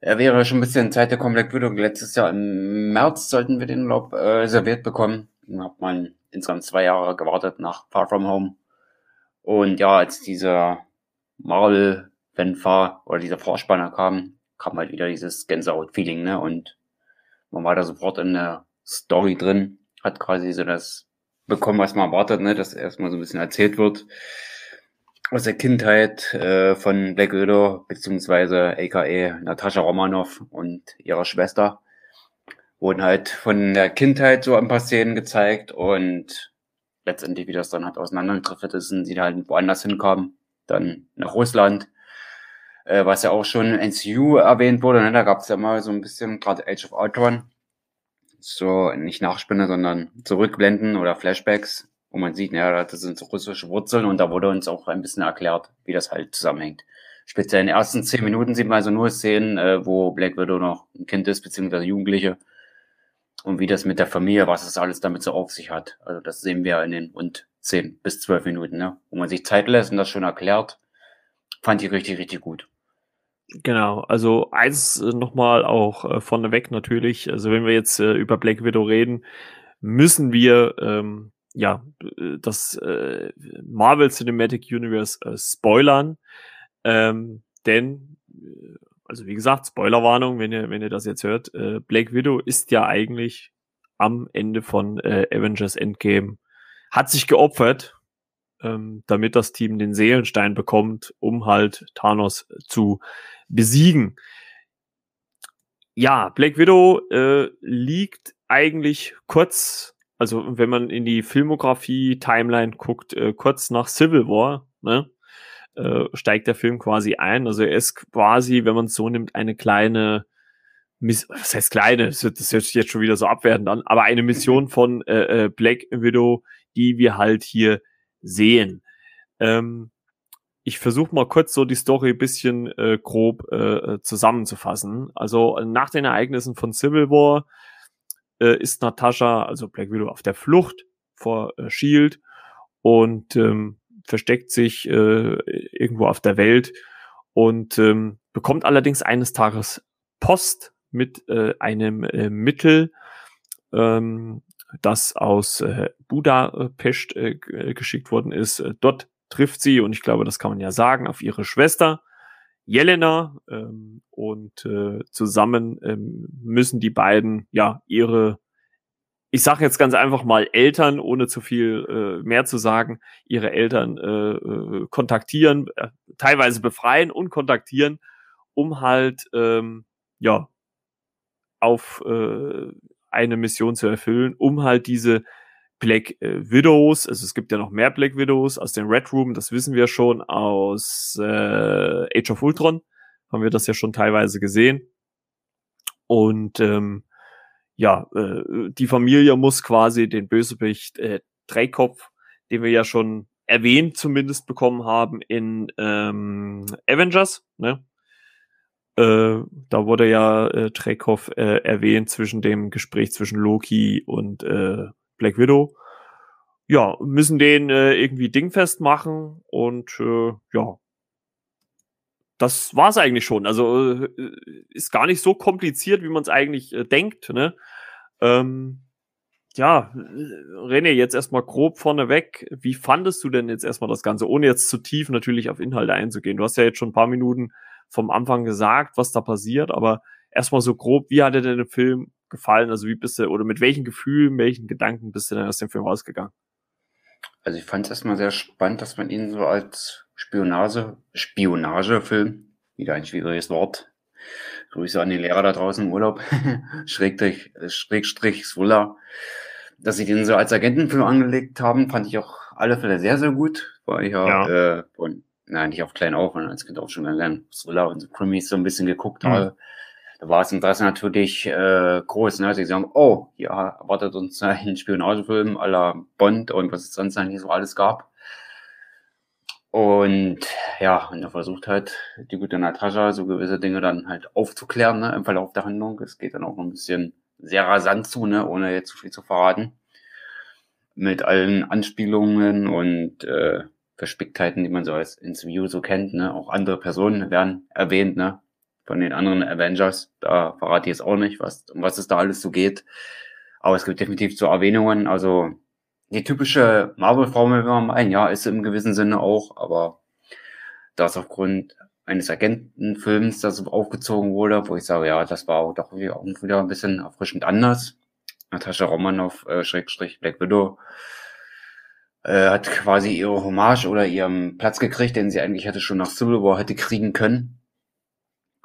Er wäre schon ein bisschen Zeit der Widow. Letztes Jahr im März sollten wir den Lob äh, serviert bekommen. Dann hat man insgesamt zwei Jahre gewartet nach Far From Home. Und ja, als dieser Marvel Fanfare oder dieser Vorspanner kam, kam halt wieder dieses Gänsehaut-Feeling, ne? Und man war da sofort in der Story drin, hat quasi so das bekommen, was man erwartet, ne? Dass erstmal so ein bisschen erzählt wird aus der Kindheit äh, von Black Widow, beziehungsweise aka Natascha Romanoff und ihrer Schwester. Wurden halt von der Kindheit so ein paar Szenen gezeigt und letztendlich, wie das dann halt auseinandergetrifft ist, sind sie halt woanders hinkamen, dann nach Russland, äh, was ja auch schon in NCU erwähnt wurde, ne? da gab es ja mal so ein bisschen, gerade Age of Ultron, so nicht Nachspinne, sondern Zurückblenden oder Flashbacks, wo man sieht, ja, das sind so russische Wurzeln und da wurde uns auch ein bisschen erklärt, wie das halt zusammenhängt. Speziell in den ersten zehn Minuten sieht man also nur Szenen, äh, wo Black Widow noch ein Kind ist, beziehungsweise Jugendliche. Und wie das mit der Familie, was es alles damit so auf sich hat. Also das sehen wir in den rund zehn bis zwölf Minuten, ne? Wo man sich Zeit lässt und das schon erklärt. Fand ich richtig, richtig gut. Genau, also eins äh, nochmal auch äh, vorneweg natürlich, also wenn wir jetzt äh, über Black Widow reden, müssen wir ähm, ja äh, das äh, Marvel Cinematic Universe äh, spoilern, ähm, denn äh, also wie gesagt Spoilerwarnung, wenn ihr wenn ihr das jetzt hört, äh, Black Widow ist ja eigentlich am Ende von äh, Avengers Endgame hat sich geopfert, ähm, damit das Team den Seelenstein bekommt, um halt Thanos zu besiegen. Ja, Black Widow äh, liegt eigentlich kurz, also wenn man in die Filmografie Timeline guckt, äh, kurz nach Civil War, ne, äh, steigt der Film quasi ein. Also er ist quasi, wenn man es so nimmt, eine kleine Miss was heißt kleine, das hört sich jetzt schon wieder so abwertend an, aber eine Mission von äh, äh, Black Widow, die wir halt hier sehen. Ähm, ich versuche mal kurz so die Story bisschen äh, grob äh, zusammenzufassen. Also nach den Ereignissen von Civil War äh, ist Natascha, also Black Widow, auf der Flucht vor äh, Shield und ähm, versteckt sich äh, irgendwo auf der Welt und ähm, bekommt allerdings eines Tages Post mit äh, einem äh, Mittel, ähm, das aus äh, Budapest äh, geschickt worden ist. Dort trifft sie, und ich glaube, das kann man ja sagen, auf ihre Schwester Jelena ähm, und äh, zusammen ähm, müssen die beiden ja ihre, ich sage jetzt ganz einfach mal Eltern, ohne zu viel äh, mehr zu sagen, ihre Eltern äh, äh, kontaktieren, äh, teilweise befreien und kontaktieren, um halt ähm, ja auf äh, eine Mission zu erfüllen, um halt diese Black äh, Widows, also es gibt ja noch mehr Black Widows aus dem Red Room, das wissen wir schon aus äh, Age of Ultron, haben wir das ja schon teilweise gesehen. Und ähm, ja, äh, die Familie muss quasi den Bösewicht äh, Dreikopf, den wir ja schon erwähnt zumindest bekommen haben in ähm, Avengers, ne? Äh, da wurde ja äh, Dreykopf äh, erwähnt zwischen dem Gespräch zwischen Loki und äh, Black Widow. Ja, müssen den äh, irgendwie dingfest machen und äh, ja, das war's eigentlich schon. Also äh, ist gar nicht so kompliziert, wie man es eigentlich äh, denkt. Ne? Ähm, ja, René, jetzt erstmal grob vorneweg. Wie fandest du denn jetzt erstmal das Ganze, ohne jetzt zu tief natürlich auf Inhalte einzugehen? Du hast ja jetzt schon ein paar Minuten vom Anfang gesagt, was da passiert, aber erstmal so grob, wie hat dir denn der Film gefallen? Also wie bist du, oder mit welchen Gefühlen, welchen Gedanken bist du denn aus dem Film rausgegangen? Also ich fand es erstmal sehr spannend, dass man ihn so als Spionage, Spionagefilm, wieder ein schwieriges Wort, Grüße an die Lehrer da draußen im Urlaub, (laughs) Schrägstrich, Schrägstrich Swuller, dass sie den so als Agentenfilm angelegt haben, fand ich auch alle Fälle sehr, sehr gut, weil ich ja, ja. Äh, und, nein, nicht auf klein auf, sondern als Kind auch schon lernen, Thriller und so Krimis so ein bisschen geguckt mhm. habe da war das Interesse natürlich äh, groß. Ne? Sie sagen, oh, hier erwartet uns ein Spionagefilm à la Bond und was es sonst eigentlich so alles gab. Und ja, und er versucht halt, die gute Natascha so gewisse Dinge dann halt aufzuklären ne, im Verlauf der Handlung. Es geht dann auch ein bisschen sehr rasant zu, ne, ohne jetzt zu viel zu verraten. Mit allen Anspielungen und äh, Verspicktheiten, die man so als ins View so kennt. Ne? Auch andere Personen werden erwähnt, ne? von den anderen Avengers. Da verrate ich jetzt auch nicht, was, um was es da alles so geht. Aber es gibt definitiv so Erwähnungen. Also die typische Marvel-Formel, wenn man meinen, ja, ist im gewissen Sinne auch, aber das aufgrund eines Agentenfilms, das aufgezogen wurde, wo ich sage, ja, das war auch doch wieder ein bisschen erfrischend anders. Natascha Romanoff, äh, Schrägstrich Black Widow, äh, hat quasi ihre Hommage oder ihren Platz gekriegt, den sie eigentlich hätte schon nach Civil War hätte kriegen können.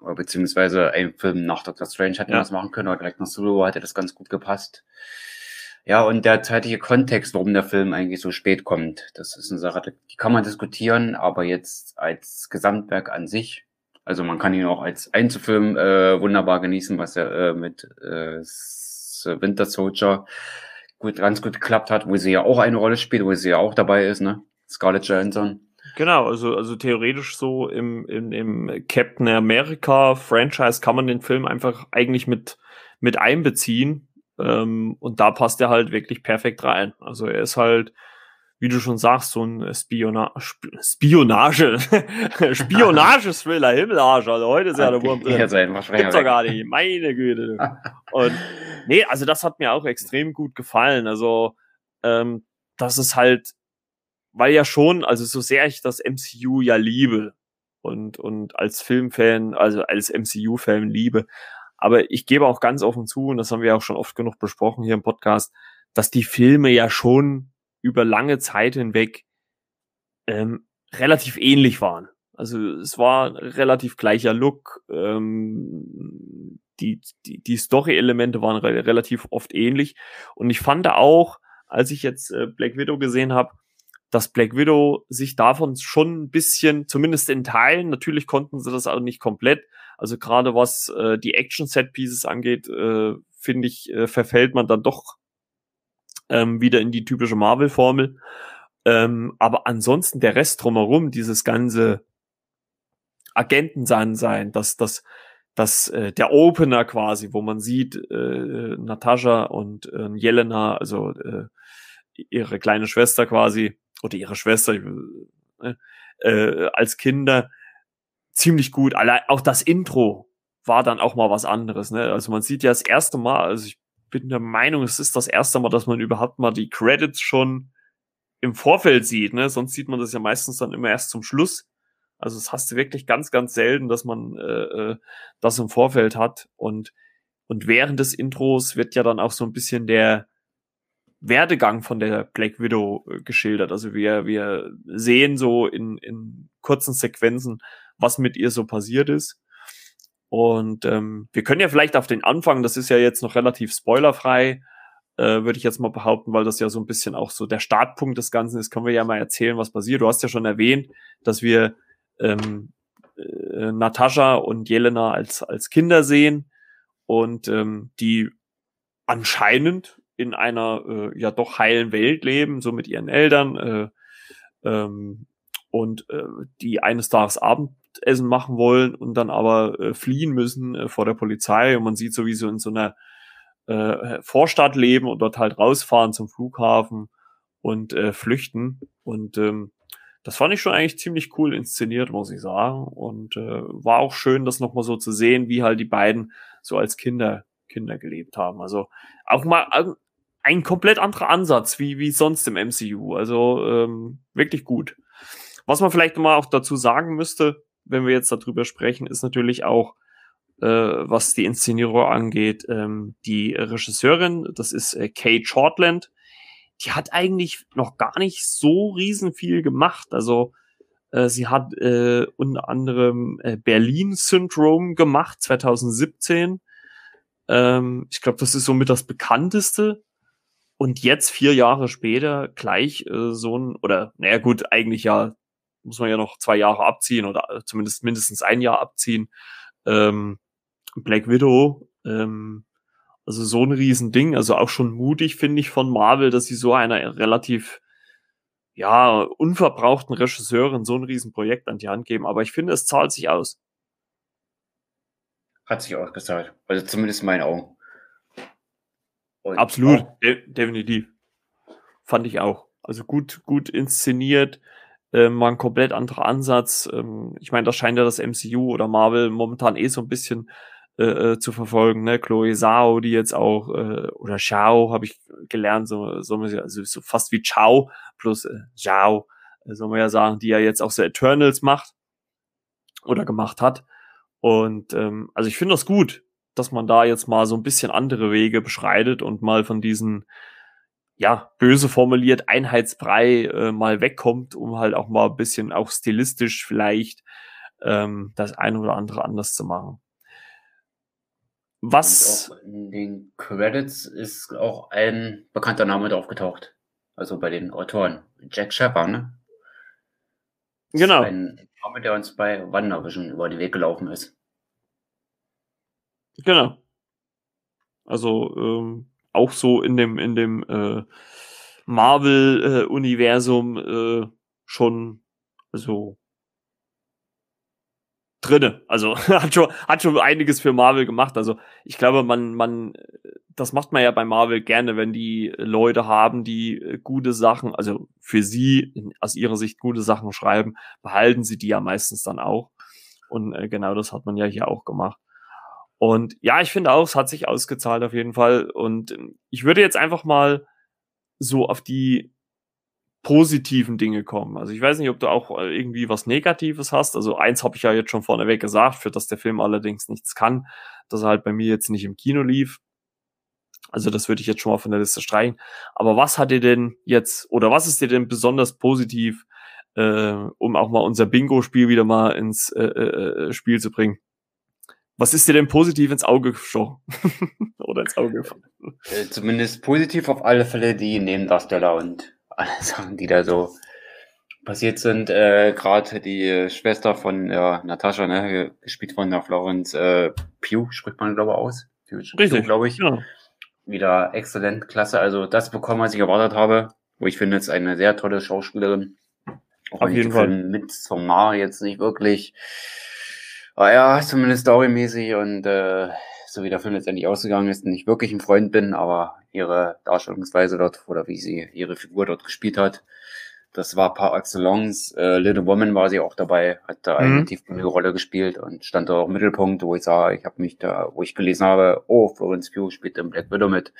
Oder beziehungsweise ein Film nach Doctor Strange hätte ja. das machen können, oder direkt nach Civil War hätte das ganz gut gepasst. Ja, und der zeitliche Kontext, warum der Film eigentlich so spät kommt, das ist eine Sache, die kann man diskutieren, aber jetzt als Gesamtwerk an sich, also man kann ihn auch als Einzelfilm äh, wunderbar genießen, was er äh, mit äh, Winter Soldier gut, ganz gut geklappt hat, wo sie ja auch eine Rolle spielt, wo sie ja auch dabei ist, ne? Scarlett Johansson. Genau, also, also theoretisch so im, im, im Captain America Franchise kann man den Film einfach eigentlich mit, mit einbeziehen. Ähm, und da passt er halt wirklich perfekt rein. Also er ist halt, wie du schon sagst, so ein Spiona Spionage, (laughs) Spionage-Thriller, (laughs) Himmelarsch. Also heute ist ja der Wurm drin. Sein, Gibt's doch gar nicht, meine Güte. (laughs) Und nee, also das hat mir auch extrem gut gefallen. Also ähm, das ist halt, weil ja schon, also so sehr ich das MCU ja liebe und, und als Filmfan, also als MCU-Fan liebe, aber ich gebe auch ganz offen zu, und das haben wir auch schon oft genug besprochen hier im Podcast, dass die Filme ja schon über lange Zeit hinweg ähm, relativ ähnlich waren. Also es war relativ gleicher Look. Ähm, die, die, die Story-Elemente waren re relativ oft ähnlich. Und ich fand auch, als ich jetzt äh, Black Widow gesehen habe, dass Black Widow sich davon schon ein bisschen, zumindest in Teilen, natürlich konnten sie das auch nicht komplett. Also gerade was äh, die Action-Set-Pieces angeht, äh, finde ich, äh, verfällt man dann doch ähm, wieder in die typische Marvel-Formel. Ähm, aber ansonsten der Rest drumherum, dieses ganze Agentensein sein, dass das dass äh, der Opener quasi, wo man sieht, äh, Natascha und äh, Jelena, also äh, ihre kleine Schwester quasi, oder ihre Schwester, äh, äh, als Kinder, ziemlich gut. Allein auch das Intro war dann auch mal was anderes. Ne? Also man sieht ja das erste Mal, also ich bin der Meinung, es ist das erste Mal, dass man überhaupt mal die Credits schon im Vorfeld sieht. Ne? Sonst sieht man das ja meistens dann immer erst zum Schluss. Also es hast du wirklich ganz, ganz selten, dass man äh, äh, das im Vorfeld hat. Und, und während des Intros wird ja dann auch so ein bisschen der Werdegang von der Black Widow äh, geschildert. Also wir, wir sehen so in, in kurzen Sequenzen, was mit ihr so passiert ist. Und ähm, wir können ja vielleicht auf den Anfang, das ist ja jetzt noch relativ spoilerfrei, äh, würde ich jetzt mal behaupten, weil das ja so ein bisschen auch so der Startpunkt des Ganzen ist, können wir ja mal erzählen, was passiert. Du hast ja schon erwähnt, dass wir ähm, äh, Natascha und Jelena als, als Kinder sehen und ähm, die anscheinend in einer äh, ja doch heilen Welt leben, so mit ihren Eltern äh, ähm, und äh, die eines Tages Abend Abendessen machen wollen und dann aber äh, fliehen müssen äh, vor der Polizei und man sieht sowieso in so einer äh, Vorstadt leben und dort halt rausfahren zum Flughafen und äh, flüchten und ähm, das fand ich schon eigentlich ziemlich cool inszeniert, muss ich sagen. Und äh, war auch schön, das nochmal so zu sehen, wie halt die beiden so als Kinder, Kinder gelebt haben. Also auch mal ein komplett anderer Ansatz, wie, wie sonst im MCU. Also ähm, wirklich gut. Was man vielleicht mal auch dazu sagen müsste, wenn wir jetzt darüber sprechen, ist natürlich auch, äh, was die Inszenierung angeht, ähm, die Regisseurin, das ist äh, Kate Shortland, die hat eigentlich noch gar nicht so riesen viel gemacht. Also äh, sie hat äh, unter anderem äh, Berlin Syndrome gemacht 2017. Ähm, ich glaube, das ist somit das bekannteste. Und jetzt vier Jahre später gleich äh, so ein, oder naja gut, eigentlich ja muss man ja noch zwei Jahre abziehen oder äh, zumindest mindestens ein Jahr abziehen. Ähm, Black Widow, ähm, also so ein Riesending, also auch schon mutig, finde ich, von Marvel, dass sie so einer relativ ja, unverbrauchten Regisseurin so ein Riesenprojekt an die Hand geben. Aber ich finde, es zahlt sich aus. Hat sich ausgezahlt. Also zumindest in meinen Augen. Und Absolut, De definitiv. Fand ich auch. Also gut, gut inszeniert, äh, mal ein komplett anderer Ansatz. Ähm, ich meine, das scheint ja das MCU oder Marvel momentan eh so ein bisschen äh, äh, zu verfolgen, ne? Chloe Zhao, die jetzt auch, äh, oder Xiao, habe ich gelernt, so, so, also so fast wie Chao plus äh, Zhao, äh, soll man ja sagen, die ja jetzt auch so Eternals macht oder gemacht hat. Und ähm, also ich finde das gut, dass man da jetzt mal so ein bisschen andere Wege beschreitet und mal von diesen ja, böse formuliert, Einheitsbrei äh, mal wegkommt, um halt auch mal ein bisschen auch stilistisch vielleicht ähm, das eine oder andere anders zu machen. Was? in den Credits ist auch ein bekannter Name drauf getaucht. Also bei den Autoren. Jack Shepard, ne? Genau. Ein Name, der uns bei WandaVision über den Weg gelaufen ist. Genau. Also ähm, auch so in dem in dem äh, Marvel-Universum äh, schon also drinne. Also (laughs) hat schon, hat schon einiges für Marvel gemacht. Also ich glaube, man, man, das macht man ja bei Marvel gerne, wenn die Leute haben, die äh, gute Sachen, also für sie aus ihrer Sicht gute Sachen schreiben, behalten sie die ja meistens dann auch. Und äh, genau das hat man ja hier auch gemacht. Und ja, ich finde auch, es hat sich ausgezahlt auf jeden Fall. Und ähm, ich würde jetzt einfach mal so auf die positiven Dinge kommen. Also ich weiß nicht, ob du auch äh, irgendwie was Negatives hast. Also eins habe ich ja jetzt schon vorneweg gesagt, für das der Film allerdings nichts kann, dass er halt bei mir jetzt nicht im Kino lief. Also das würde ich jetzt schon mal von der Liste streichen. Aber was hat dir denn jetzt, oder was ist dir denn besonders positiv, äh, um auch mal unser Bingo-Spiel wieder mal ins äh, äh, äh Spiel zu bringen? Was ist dir denn positiv ins Auge gestochen? (laughs) oder ins Auge gefallen? Äh, zumindest positiv auf alle Fälle die Nebendarsteller und (laughs) alle Sachen, die da so passiert sind. Äh, Gerade die Schwester von ja, Natascha, ne, gespielt von der Florence äh, Pugh, spricht man, glaube ich, aus. Richtig, glaube ich. Ja. Wieder exzellent, klasse. Also das bekommen, was ich erwartet habe. Wo ich finde, es eine sehr tolle Schauspielerin. Auch Auf jeden Fall. Mit zum Mari jetzt nicht wirklich. Aber ja, zumindest storymäßig und äh, so wie der Film letztendlich ausgegangen ist, nicht wirklich ein Freund bin, aber ihre Darstellungsweise dort oder wie sie ihre Figur dort gespielt hat, das war par excellence. Äh, Little Woman war sie auch dabei, hat da mhm. eine tiefgründige Rolle gespielt und stand da auch im Mittelpunkt, wo ich sah, ich habe mich da, wo ich gelesen habe, oh, Florence Pugh spielt im Black Widow mit.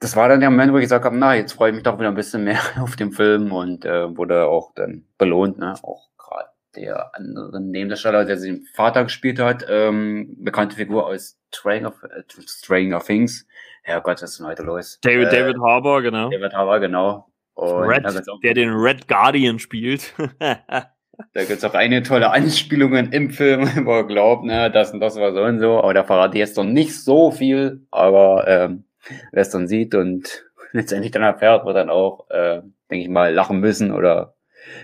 Das war dann der Moment, wo ich gesagt habe, na, jetzt freue ich mich doch wieder ein bisschen mehr (laughs) auf den Film und äh, wurde auch dann belohnt, ne, auch der andere Nebendarsteller, der den Vater gespielt hat, ähm, bekannte Figur aus Stranger, äh, Stranger Things. Herrgott, was ist denn heute los? David, äh, David Harbour, genau. David Harbour, genau. Und Red, der den Red Guardian spielt. (laughs) da gibt's auch eine tolle Anspielungen im Film, (laughs) wo er glaubt, ne, das und das war so und so. Aber da verrate ich jetzt noch nicht so viel, aber ähm, wer es dann sieht und (laughs) letztendlich dann erfährt, wird dann auch, äh, denke ich mal, lachen müssen oder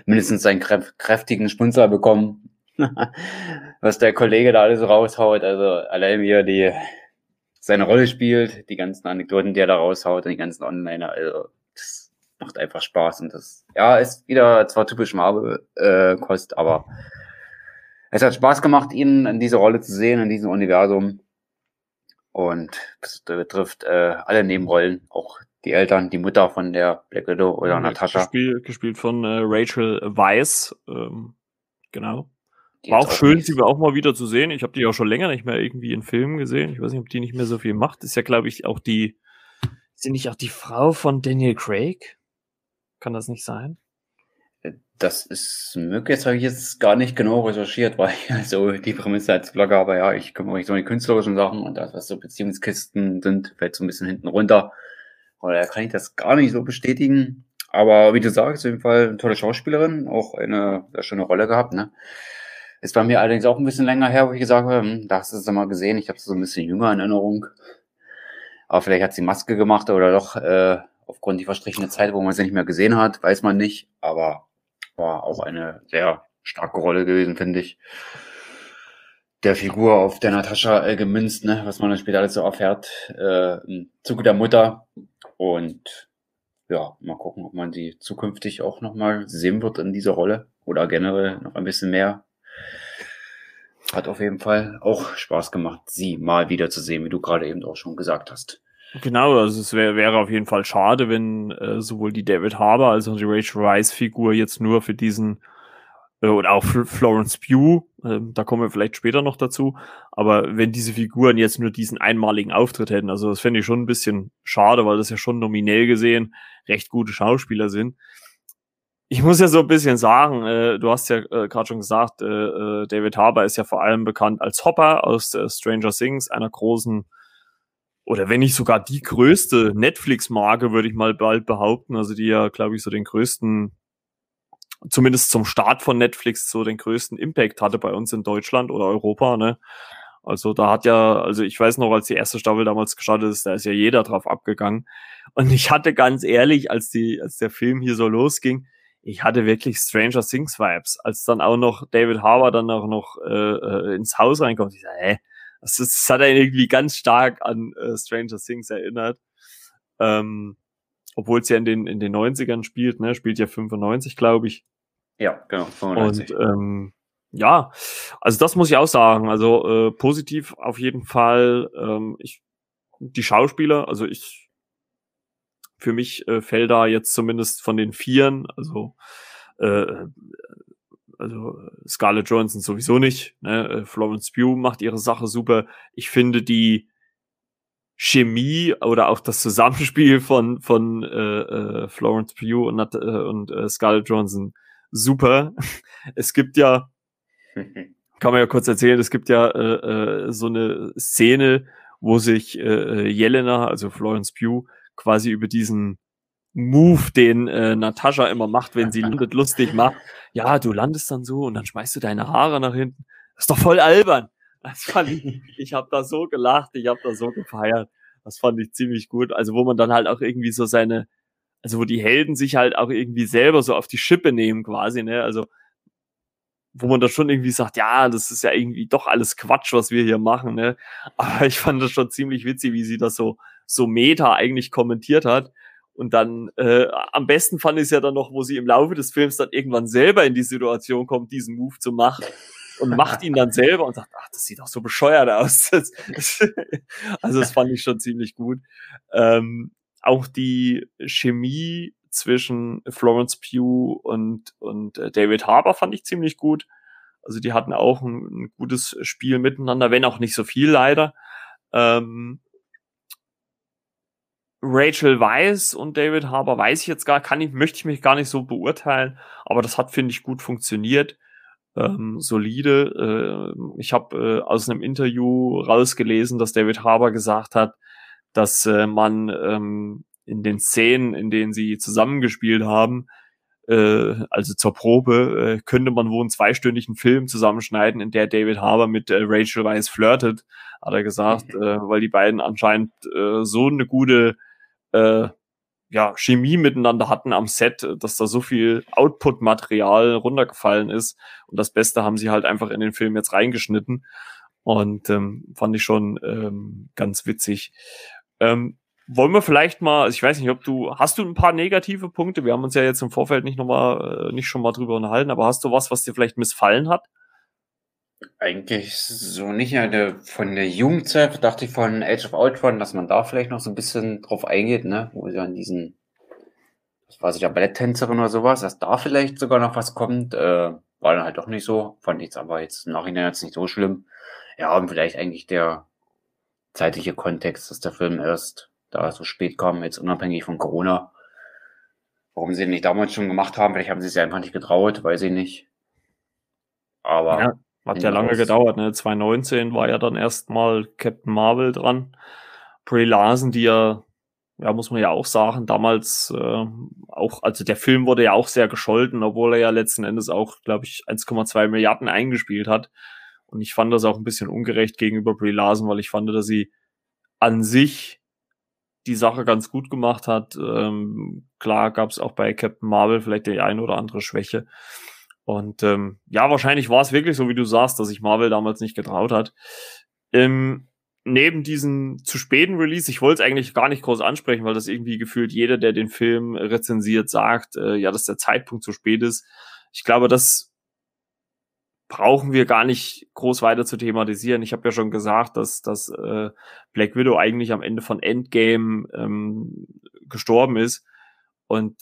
mindestens einen kräftigen Spunzer bekommen, (laughs) was der Kollege da alles raushaut. Also allein wie er die, seine Rolle spielt, die ganzen Anekdoten, die er da raushaut und die ganzen Onliner, also das macht einfach Spaß und das, ja, ist wieder zwar typisch Marvel-Kost, äh, aber es hat Spaß gemacht, ihn in dieser Rolle zu sehen, in diesem Universum. Und das betrifft äh, alle Nebenrollen, auch die Eltern, die Mutter von der Black Widow oder ja, Natascha. Gespielt, gespielt von äh, Rachel Weiss, ähm, genau. Die war auch schön, sie auch mal wieder zu sehen. Ich habe die auch schon länger nicht mehr irgendwie in Filmen gesehen. Ich weiß nicht, ob die nicht mehr so viel macht. Ist ja, glaube ich, auch die, ist sie nicht auch die Frau von Daniel Craig? Kann das nicht sein? Das ist möglich, das habe ich jetzt gar nicht genau recherchiert, weil ich also die Prämisse als Blogger, aber ja, ich kümmere mich so um die künstlerischen Sachen und das, was so Beziehungskisten sind, fällt so ein bisschen hinten runter. Oder kann ich das gar nicht so bestätigen. Aber wie du sagst, auf jeden Fall eine tolle Schauspielerin, auch eine sehr schöne Rolle gehabt. Ne? Ist bei mir allerdings auch ein bisschen länger her, wo ich gesagt habe, hm, da hast du es mal gesehen. Ich habe es so ein bisschen jünger in Erinnerung. Aber vielleicht hat sie Maske gemacht oder doch äh, aufgrund die verstrichene Zeit, wo man sie nicht mehr gesehen hat, weiß man nicht. Aber war auch eine sehr starke Rolle gewesen, finde ich. Der Figur auf der Natascha äh, gemünzt, ne, was man dann später alles so erfährt, äh, im Zuge der Mutter. Und ja, mal gucken, ob man sie zukünftig auch nochmal sehen wird in dieser Rolle oder generell noch ein bisschen mehr. Hat auf jeden Fall auch Spaß gemacht, sie mal wieder zu sehen, wie du gerade eben auch schon gesagt hast. Genau, also es wär, wäre auf jeden Fall schade, wenn äh, sowohl die David Harbour als auch die Rachel Rice Figur jetzt nur für diesen äh, oder auch Florence Pugh, äh, da kommen wir vielleicht später noch dazu, aber wenn diese Figuren jetzt nur diesen einmaligen Auftritt hätten, also das fände ich schon ein bisschen schade, weil das ja schon nominell gesehen recht gute Schauspieler sind. Ich muss ja so ein bisschen sagen, äh, du hast ja äh, gerade schon gesagt, äh, David Harbour ist ja vor allem bekannt als Hopper aus Stranger Things, einer großen oder wenn nicht sogar die größte Netflix-Marke, würde ich mal bald behaupten, also die ja, glaube ich, so den größten zumindest zum Start von Netflix so den größten Impact hatte bei uns in Deutschland oder Europa, ne? Also da hat ja, also ich weiß noch, als die erste Staffel damals gestartet ist, da ist ja jeder drauf abgegangen. Und ich hatte ganz ehrlich, als die, als der Film hier so losging, ich hatte wirklich Stranger Things Vibes, als dann auch noch David Harbour dann auch noch äh, äh ins Haus reinkommt. Ich sag, hä, das, das hat er irgendwie ganz stark an äh, Stranger Things erinnert. Ähm, obwohl es ja in den, in den 90ern spielt, ne, spielt ja 95, glaube ich. Ja, genau, 95. Und ähm, ja, also das muss ich auch sagen. Also äh, positiv auf jeden Fall. Ähm, ich, die Schauspieler, also ich, für mich äh, fällt da jetzt zumindest von den Vieren, also äh, also Scarlett Johansson sowieso nicht. Ne? Äh, Florence Pugh macht ihre Sache super. Ich finde die Chemie oder auch das Zusammenspiel von von äh, äh, Florence Pugh und, äh, und äh, Scarlett Johansson super. (laughs) Es gibt ja, (laughs) kann man ja kurz erzählen, es gibt ja äh, äh, so eine Szene, wo sich äh, äh Jelena, also Florence Pugh, quasi über diesen Move, den äh, Natascha immer macht, wenn sie landet, lustig macht. (laughs) Ja, du landest dann so und dann schmeißt du deine Haare nach hinten. Das ist doch voll albern. Das fand ich, ich habe da so gelacht, ich habe da so gefeiert. Das fand ich ziemlich gut. Also wo man dann halt auch irgendwie so seine, also wo die Helden sich halt auch irgendwie selber so auf die Schippe nehmen quasi, ne? Also wo man da schon irgendwie sagt, ja, das ist ja irgendwie doch alles Quatsch, was wir hier machen, ne? Aber ich fand das schon ziemlich witzig, wie sie das so so meta eigentlich kommentiert hat. Und dann äh, am besten fand ich es ja dann noch, wo sie im Laufe des Films dann irgendwann selber in die Situation kommt, diesen Move zu machen und macht ihn dann selber und sagt, ach, das sieht doch so bescheuert aus. (laughs) Also das fand ich schon ziemlich gut. Ähm, auch die Chemie zwischen Florence Pugh und, und äh, David Harbour fand ich ziemlich gut. Also die hatten auch ein, ein gutes Spiel miteinander, wenn auch nicht so viel leider. Ähm, Rachel Weiss und David Harbour weiß ich jetzt gar, kann ich, möchte ich mich gar nicht so beurteilen, aber das hat, finde ich, gut funktioniert ähm, solide. Äh, ich habe äh, aus einem Interview rausgelesen, dass David Harbour gesagt hat, dass äh, man ähm, in den Szenen, in denen sie zusammengespielt haben, äh, also zur Probe, äh, könnte man wohl einen zweistündigen Film zusammenschneiden, in der David Harbour mit äh, Rachel Weisz flirtet, hat er gesagt, (laughs) äh, weil die beiden anscheinend äh, so eine gute äh, ja, Chemie miteinander hatten am Set, dass da so viel Output-Material runtergefallen ist. Und das Beste haben sie halt einfach in den Film jetzt reingeschnitten. Und ähm, fand ich schon ähm, ganz witzig. Ähm, wollen wir vielleicht mal, also ich weiß nicht, ob du, hast du ein paar negative Punkte? Wir haben uns ja jetzt im Vorfeld nicht nochmal, äh, nicht schon mal drüber unterhalten, aber hast du was, was dir vielleicht missfallen hat? Eigentlich so nicht. Ja, von der Jugendzeit dachte ich von Age of Ultron, dass man da vielleicht noch so ein bisschen drauf eingeht, ne? Wo sie an diesen, was weiß ich, der Balletttänzerin oder sowas, dass da vielleicht sogar noch was kommt. Äh, war dann halt doch nicht so. Fand ich aber jetzt im Nachhinein jetzt nicht so schlimm. Ja, und vielleicht eigentlich der zeitliche Kontext, dass der Film erst da so spät kam, jetzt unabhängig von Corona. Warum sie den nicht damals schon gemacht haben, vielleicht haben sie es einfach nicht getraut, weiß ich nicht. Aber ja. Hat ja lange gedauert, ne? 2019 war ja dann erstmal Captain Marvel dran. Brie Larson, die ja, ja, muss man ja auch sagen, damals äh, auch, also der Film wurde ja auch sehr gescholten, obwohl er ja letzten Endes auch, glaube ich, 1,2 Milliarden eingespielt hat. Und ich fand das auch ein bisschen ungerecht gegenüber Brie Larson, weil ich fand, dass sie an sich die Sache ganz gut gemacht hat. Ähm, klar gab es auch bei Captain Marvel vielleicht die eine oder andere Schwäche. Und ähm, ja, wahrscheinlich war es wirklich so, wie du sagst, dass sich Marvel damals nicht getraut hat. Ähm, neben diesem zu späten Release, ich wollte es eigentlich gar nicht groß ansprechen, weil das irgendwie gefühlt jeder, der den Film rezensiert, sagt, äh, ja, dass der Zeitpunkt zu spät ist. Ich glaube, das brauchen wir gar nicht groß weiter zu thematisieren. Ich habe ja schon gesagt, dass, dass äh, Black Widow eigentlich am Ende von Endgame ähm, gestorben ist. Und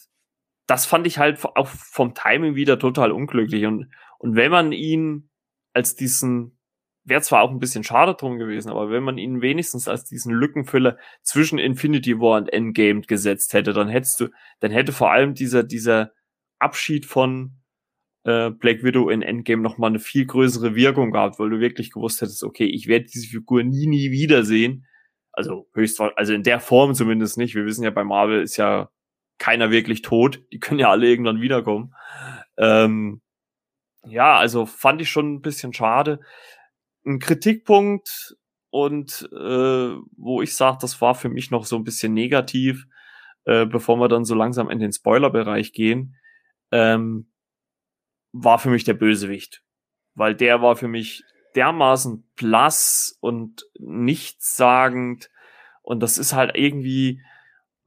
das fand ich halt auch vom Timing wieder total unglücklich. Und, und wenn man ihn als diesen, wäre zwar auch ein bisschen schade drum gewesen, aber wenn man ihn wenigstens als diesen Lückenfüller zwischen Infinity War und Endgame gesetzt hätte, dann hättest du, dann hätte vor allem dieser, dieser Abschied von äh, Black Widow in Endgame noch mal eine viel größere Wirkung gehabt, weil du wirklich gewusst hättest, okay, ich werde diese Figur nie, nie wiedersehen. Also höchstwahrscheinlich, also in der Form zumindest nicht. Wir wissen ja, bei Marvel ist ja keiner wirklich tot. Die können ja alle irgendwann wiederkommen. Ähm, ja, also fand ich schon ein bisschen schade. Ein Kritikpunkt und äh, wo ich sage, das war für mich noch so ein bisschen negativ, äh, bevor wir dann so langsam in den Spoiler-Bereich gehen. Ähm, war für mich der Bösewicht. Weil der war für mich dermaßen blass und nichtssagend. Und das ist halt irgendwie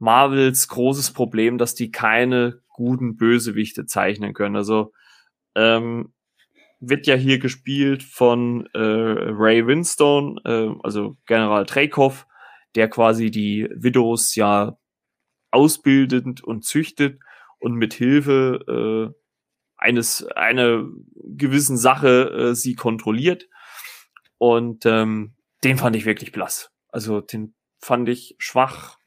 Marvels großes Problem, dass die keine guten Bösewichte zeichnen können. Also ähm, wird ja hier gespielt von äh, Ray Winstone, äh, also General Dreykov, der quasi die Widows ja ausbildet und züchtet und mit Hilfe äh, eines einer gewissen Sache äh, sie kontrolliert. Und ähm, den fand ich wirklich blass. Also den fand ich schwach,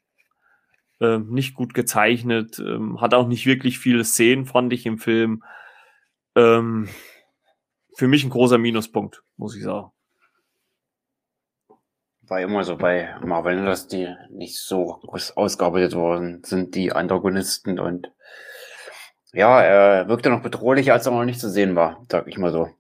äh, nicht gut gezeichnet, ähm, hat auch nicht wirklich viele Szenen, fand ich im Film. Ähm, für mich ein großer Minuspunkt, muss ich sagen. War immer so bei Marvel, dass die nicht so ausgearbeitet worden sind, die Antagonisten und ja, er wirkte noch bedrohlicher, als er noch nicht zu sehen war, sag ich mal so.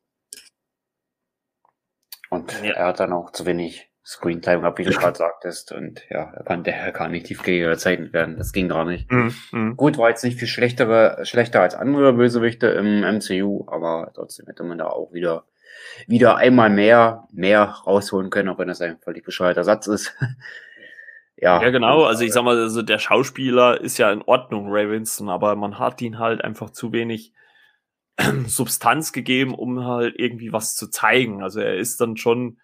Und ja. er hat dann auch zu wenig Screentime gehabt, wie du gerade sagtest. Und ja, er kann, der kann nicht tiefgängiger gezeichnet werden. Das ging gar nicht. Mhm, mhm. Gut, war jetzt nicht viel schlechtere, schlechter als andere Bösewichte im MCU, aber trotzdem hätte man da auch wieder, wieder einmal mehr, mehr rausholen können, auch wenn das ein völlig bescheuerter Satz ist. (laughs) Ja, ja, genau. Also ich sag mal, also der Schauspieler ist ja in Ordnung, Ray Winston, aber man hat ihn halt einfach zu wenig (clears throat) Substanz gegeben, um halt irgendwie was zu zeigen. Also er ist dann schon,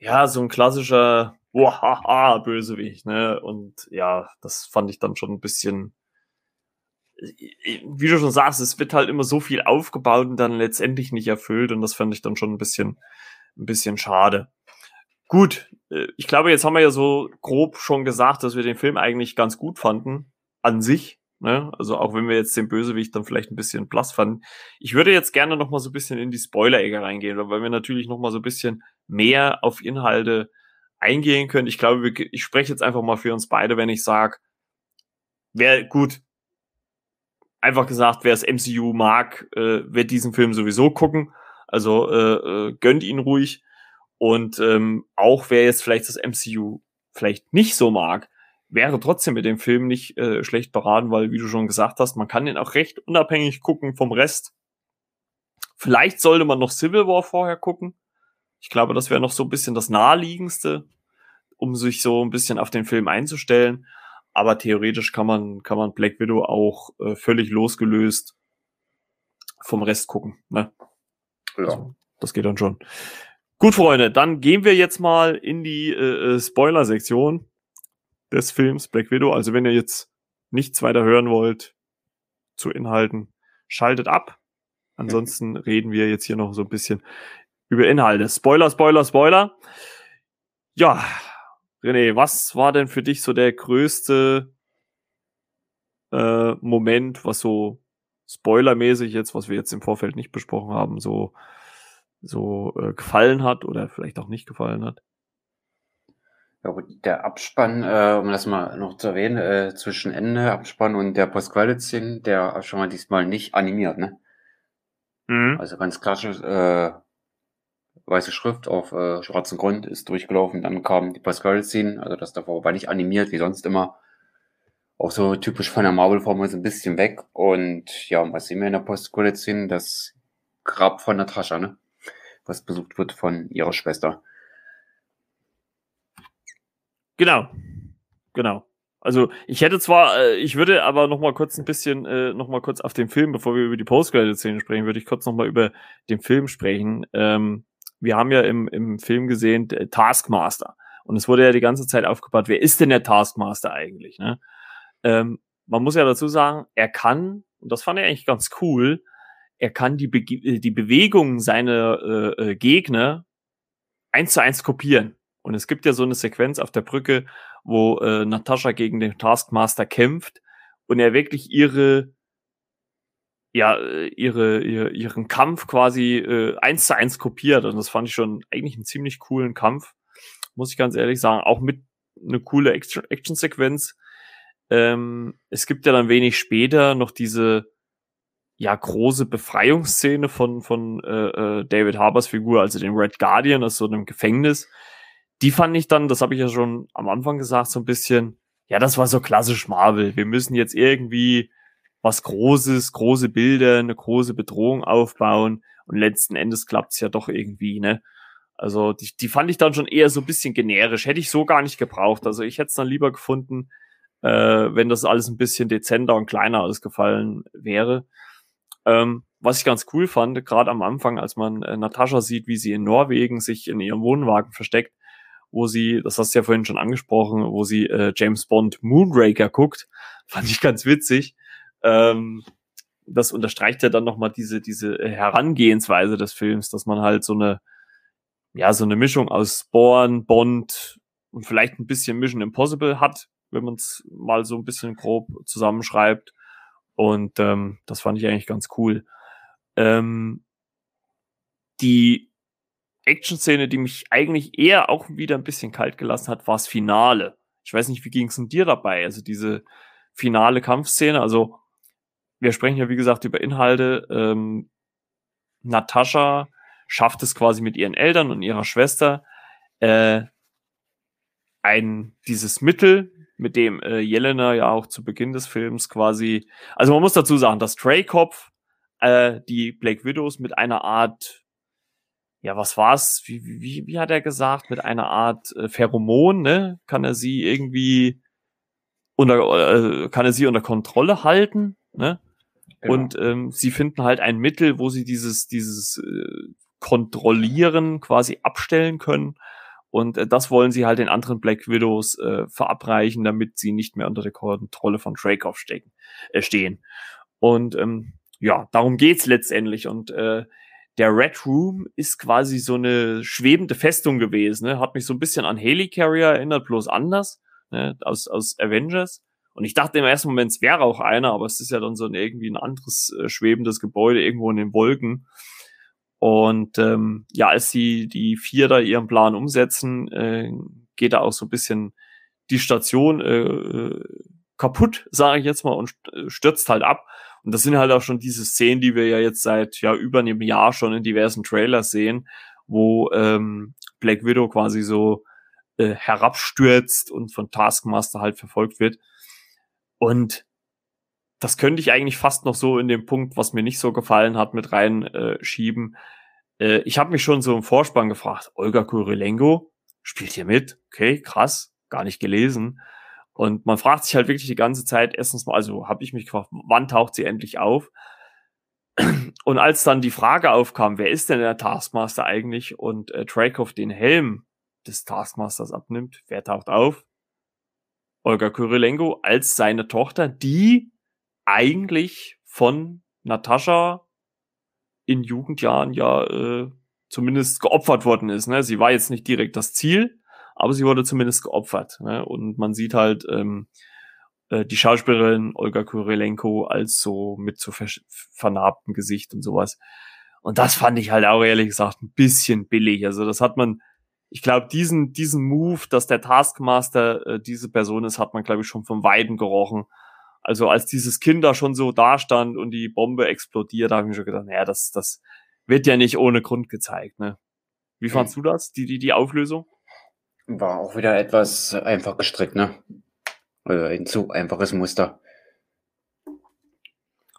ja, so ein klassischer Wahaha Bösewicht, ne? Und ja, das fand ich dann schon ein bisschen, wie du schon sagst, es wird halt immer so viel aufgebaut und dann letztendlich nicht erfüllt und das fand ich dann schon ein bisschen, ein bisschen schade. Gut, äh, ich glaube, jetzt haben wir ja so grob schon gesagt, dass wir den Film eigentlich ganz gut fanden, an sich. Ne? Also auch wenn wir jetzt den Bösewicht dann vielleicht ein bisschen blass fanden. Ich würde jetzt gerne noch mal so ein bisschen in die Spoiler-Ecke reingehen, weil wir natürlich noch mal so ein bisschen mehr auf Inhalte eingehen können. Ich glaube, ich spreche jetzt einfach mal für uns beide, wenn ich sage, wer gut, einfach gesagt, wer das MCU mag, äh, wird diesen Film sowieso gucken. Also äh, äh, gönnt ihn ruhig. Und ähm, auch wer jetzt vielleicht das MCU vielleicht nicht so mag, wäre trotzdem mit dem Film nicht äh, schlecht beraten, weil, wie du schon gesagt hast, man kann den auch recht unabhängig gucken vom Rest. Vielleicht sollte man noch Civil War vorher gucken. Ich glaube, das wäre noch so ein bisschen das naheliegendste, um sich so ein bisschen auf den Film einzustellen. Aber theoretisch kann man, kann man Black Widow auch äh, völlig losgelöst vom Rest gucken. Ne? Ja. Also, das geht dann schon. Gut, Freunde, dann gehen wir jetzt mal in die äh, äh, Spoiler-Sektion des Films Black Widow. Also wenn ihr jetzt nichts weiter hören wollt zu Inhalten, schaltet ab. Ansonsten reden wir jetzt hier noch so ein bisschen über Inhalte. Spoiler, Spoiler, Spoiler. Ja, René, was war denn für dich so der größte äh, Moment, was so spoilermäßig jetzt, was wir jetzt im Vorfeld nicht besprochen haben, so so äh, gefallen hat oder vielleicht auch nicht gefallen hat. Ja gut, der Abspann, äh, um das mal noch zu erwähnen, äh, zwischen Ende Abspann und der Post-Credit-Szene, der schon mal diesmal nicht animiert, ne? Mhm. Also ganz klassisch, äh, weiße Schrift auf äh, schwarzem Grund ist durchgelaufen, dann kam die Post-Credit-Szene, also das davor war nicht animiert, wie sonst immer. Auch so typisch von der Marvel-Formel so ein bisschen weg. Und ja, was sehen wir in der Post-Credit-Szene? Das Grab von Natascha, ne? was besucht wird von ihrer Schwester. Genau, genau. Also ich hätte zwar, äh, ich würde aber noch mal kurz ein bisschen, äh, noch mal kurz auf den Film, bevor wir über die Post-Credit-Szene sprechen, würde ich kurz noch mal über den Film sprechen. Ähm, wir haben ja im, im Film gesehen Taskmaster und es wurde ja die ganze Zeit aufgebaut, wer ist denn der Taskmaster eigentlich? Ne? Ähm, man muss ja dazu sagen, er kann, und das fand ich eigentlich ganz cool, er kann die, Be äh, die Bewegungen seiner äh, äh, Gegner eins zu eins kopieren. Und es gibt ja so eine Sequenz auf der Brücke, wo äh, Natascha gegen den Taskmaster kämpft und er wirklich ihre ja äh, ihre, ihre ihren Kampf quasi äh, eins zu eins kopiert. Und das fand ich schon eigentlich einen ziemlich coolen Kampf muss ich ganz ehrlich sagen. Auch mit eine coole Action Sequenz ähm, es gibt ja dann wenig später noch diese ja große Befreiungsszene von von äh, äh David Harbers Figur also den Red Guardian aus so einem Gefängnis. Die fand ich dann, das habe ich ja schon am Anfang gesagt, so ein bisschen, ja, das war so klassisch Marvel. Wir müssen jetzt irgendwie was Großes, große Bilder, eine große Bedrohung aufbauen und letzten Endes klappt's ja doch irgendwie, ne? Also die, die fand ich dann schon eher so ein bisschen generisch. Hätte ich so gar nicht gebraucht. Also ich hätte es dann lieber gefunden, äh, wenn das alles ein bisschen dezenter und kleiner ausgefallen wäre. Ähm, was ich ganz cool fand, gerade am Anfang, als man äh, Natascha sieht, wie sie in Norwegen sich in ihrem Wohnwagen versteckt, wo sie, das hast du ja vorhin schon angesprochen, wo sie äh, James Bond Moonraker guckt. (laughs) Fand ich ganz witzig. Ähm, das unterstreicht ja dann nochmal diese, diese Herangehensweise des Films, dass man halt so eine, ja, so eine Mischung aus Spawn, Bond und vielleicht ein bisschen Mission Impossible hat, wenn man es mal so ein bisschen grob zusammenschreibt. Und ähm, das fand ich eigentlich ganz cool. Ähm, die Action-Szene, die mich eigentlich eher auch wieder ein bisschen kalt gelassen hat, war das Finale. Ich weiß nicht, wie ging es denn dir dabei? Also diese finale Kampfszene, also wir sprechen ja wie gesagt über Inhalte. Ähm, Natascha schafft es quasi mit ihren Eltern und ihrer Schwester äh, ein dieses Mittel, mit dem äh, Jelena ja auch zu Beginn des Films quasi, also man muss dazu sagen, dass Dreykopf äh, die Black Widows mit einer Art ja, was war's? Wie, wie, wie hat er gesagt? Mit einer Art äh, Pheromon, ne? Kann er sie irgendwie unter, äh, kann er sie unter Kontrolle halten, ne? Genau. Und ähm, sie finden halt ein Mittel, wo sie dieses, dieses äh, Kontrollieren quasi abstellen können. Und äh, das wollen sie halt den anderen Black Widows äh, verabreichen, damit sie nicht mehr unter der Kontrolle von Dreykov stecken, äh, stehen. Und ähm, ja, darum geht's letztendlich. Und äh, der Red Room ist quasi so eine schwebende Festung gewesen. Ne? Hat mich so ein bisschen an Helicarrier erinnert, bloß anders, ne? aus, aus Avengers. Und ich dachte im ersten Moment, es wäre auch einer, aber es ist ja dann so ein, irgendwie ein anderes äh, schwebendes Gebäude irgendwo in den Wolken. Und ähm, ja, als sie die vier da ihren Plan umsetzen, äh, geht da auch so ein bisschen die Station äh, äh kaputt, sage ich jetzt mal, und äh, stürzt halt ab. Und das sind halt auch schon diese Szenen, die wir ja jetzt seit ja über einem Jahr schon in diversen Trailers sehen, wo ähm, Black Widow quasi so äh, herabstürzt und von Taskmaster halt verfolgt wird. Und das könnte ich eigentlich fast noch so in dem Punkt, was mir nicht so gefallen hat, mit reinschieben. Äh, äh, ich habe mich schon so im Vorspann gefragt, Olga Kurilenko spielt hier mit? Okay, krass, gar nicht gelesen. Und man fragt sich halt wirklich die ganze Zeit, erstens mal, also habe ich mich gefragt, wann taucht sie endlich auf? (clears throat) Und als dann die Frage aufkam, wer ist denn der Taskmaster eigentlich und äh, Dreykov den Helm des Taskmasters abnimmt, wer taucht auf? Olga Kurilenko als seine Tochter, die eigentlich von Natascha in Jugendjahren ja äh, zumindest geopfert worden ist. Ne? Sie war jetzt nicht direkt das Ziel, aber sie wurde zumindest geopfert. Ne? Und man sieht halt ähm, äh, die Schauspielerin Olga Kurilenko als so mit so ver vernarbtem Gesicht und sowas. Und das fand ich halt auch ehrlich gesagt ein bisschen billig. Also das hat man, ich glaube, diesen, diesen Move, dass der Taskmaster äh, diese Person ist, hat man, glaube ich, schon vom Weiden gerochen. Also als dieses Kind da schon so dastand und die Bombe explodiert, da habe ich mir schon gedacht, naja, das, das wird ja nicht ohne Grund gezeigt. Ne? Wie fandst du das, die, die, die Auflösung? War auch wieder etwas einfach gestrickt, ne? Also ein zu einfaches Muster.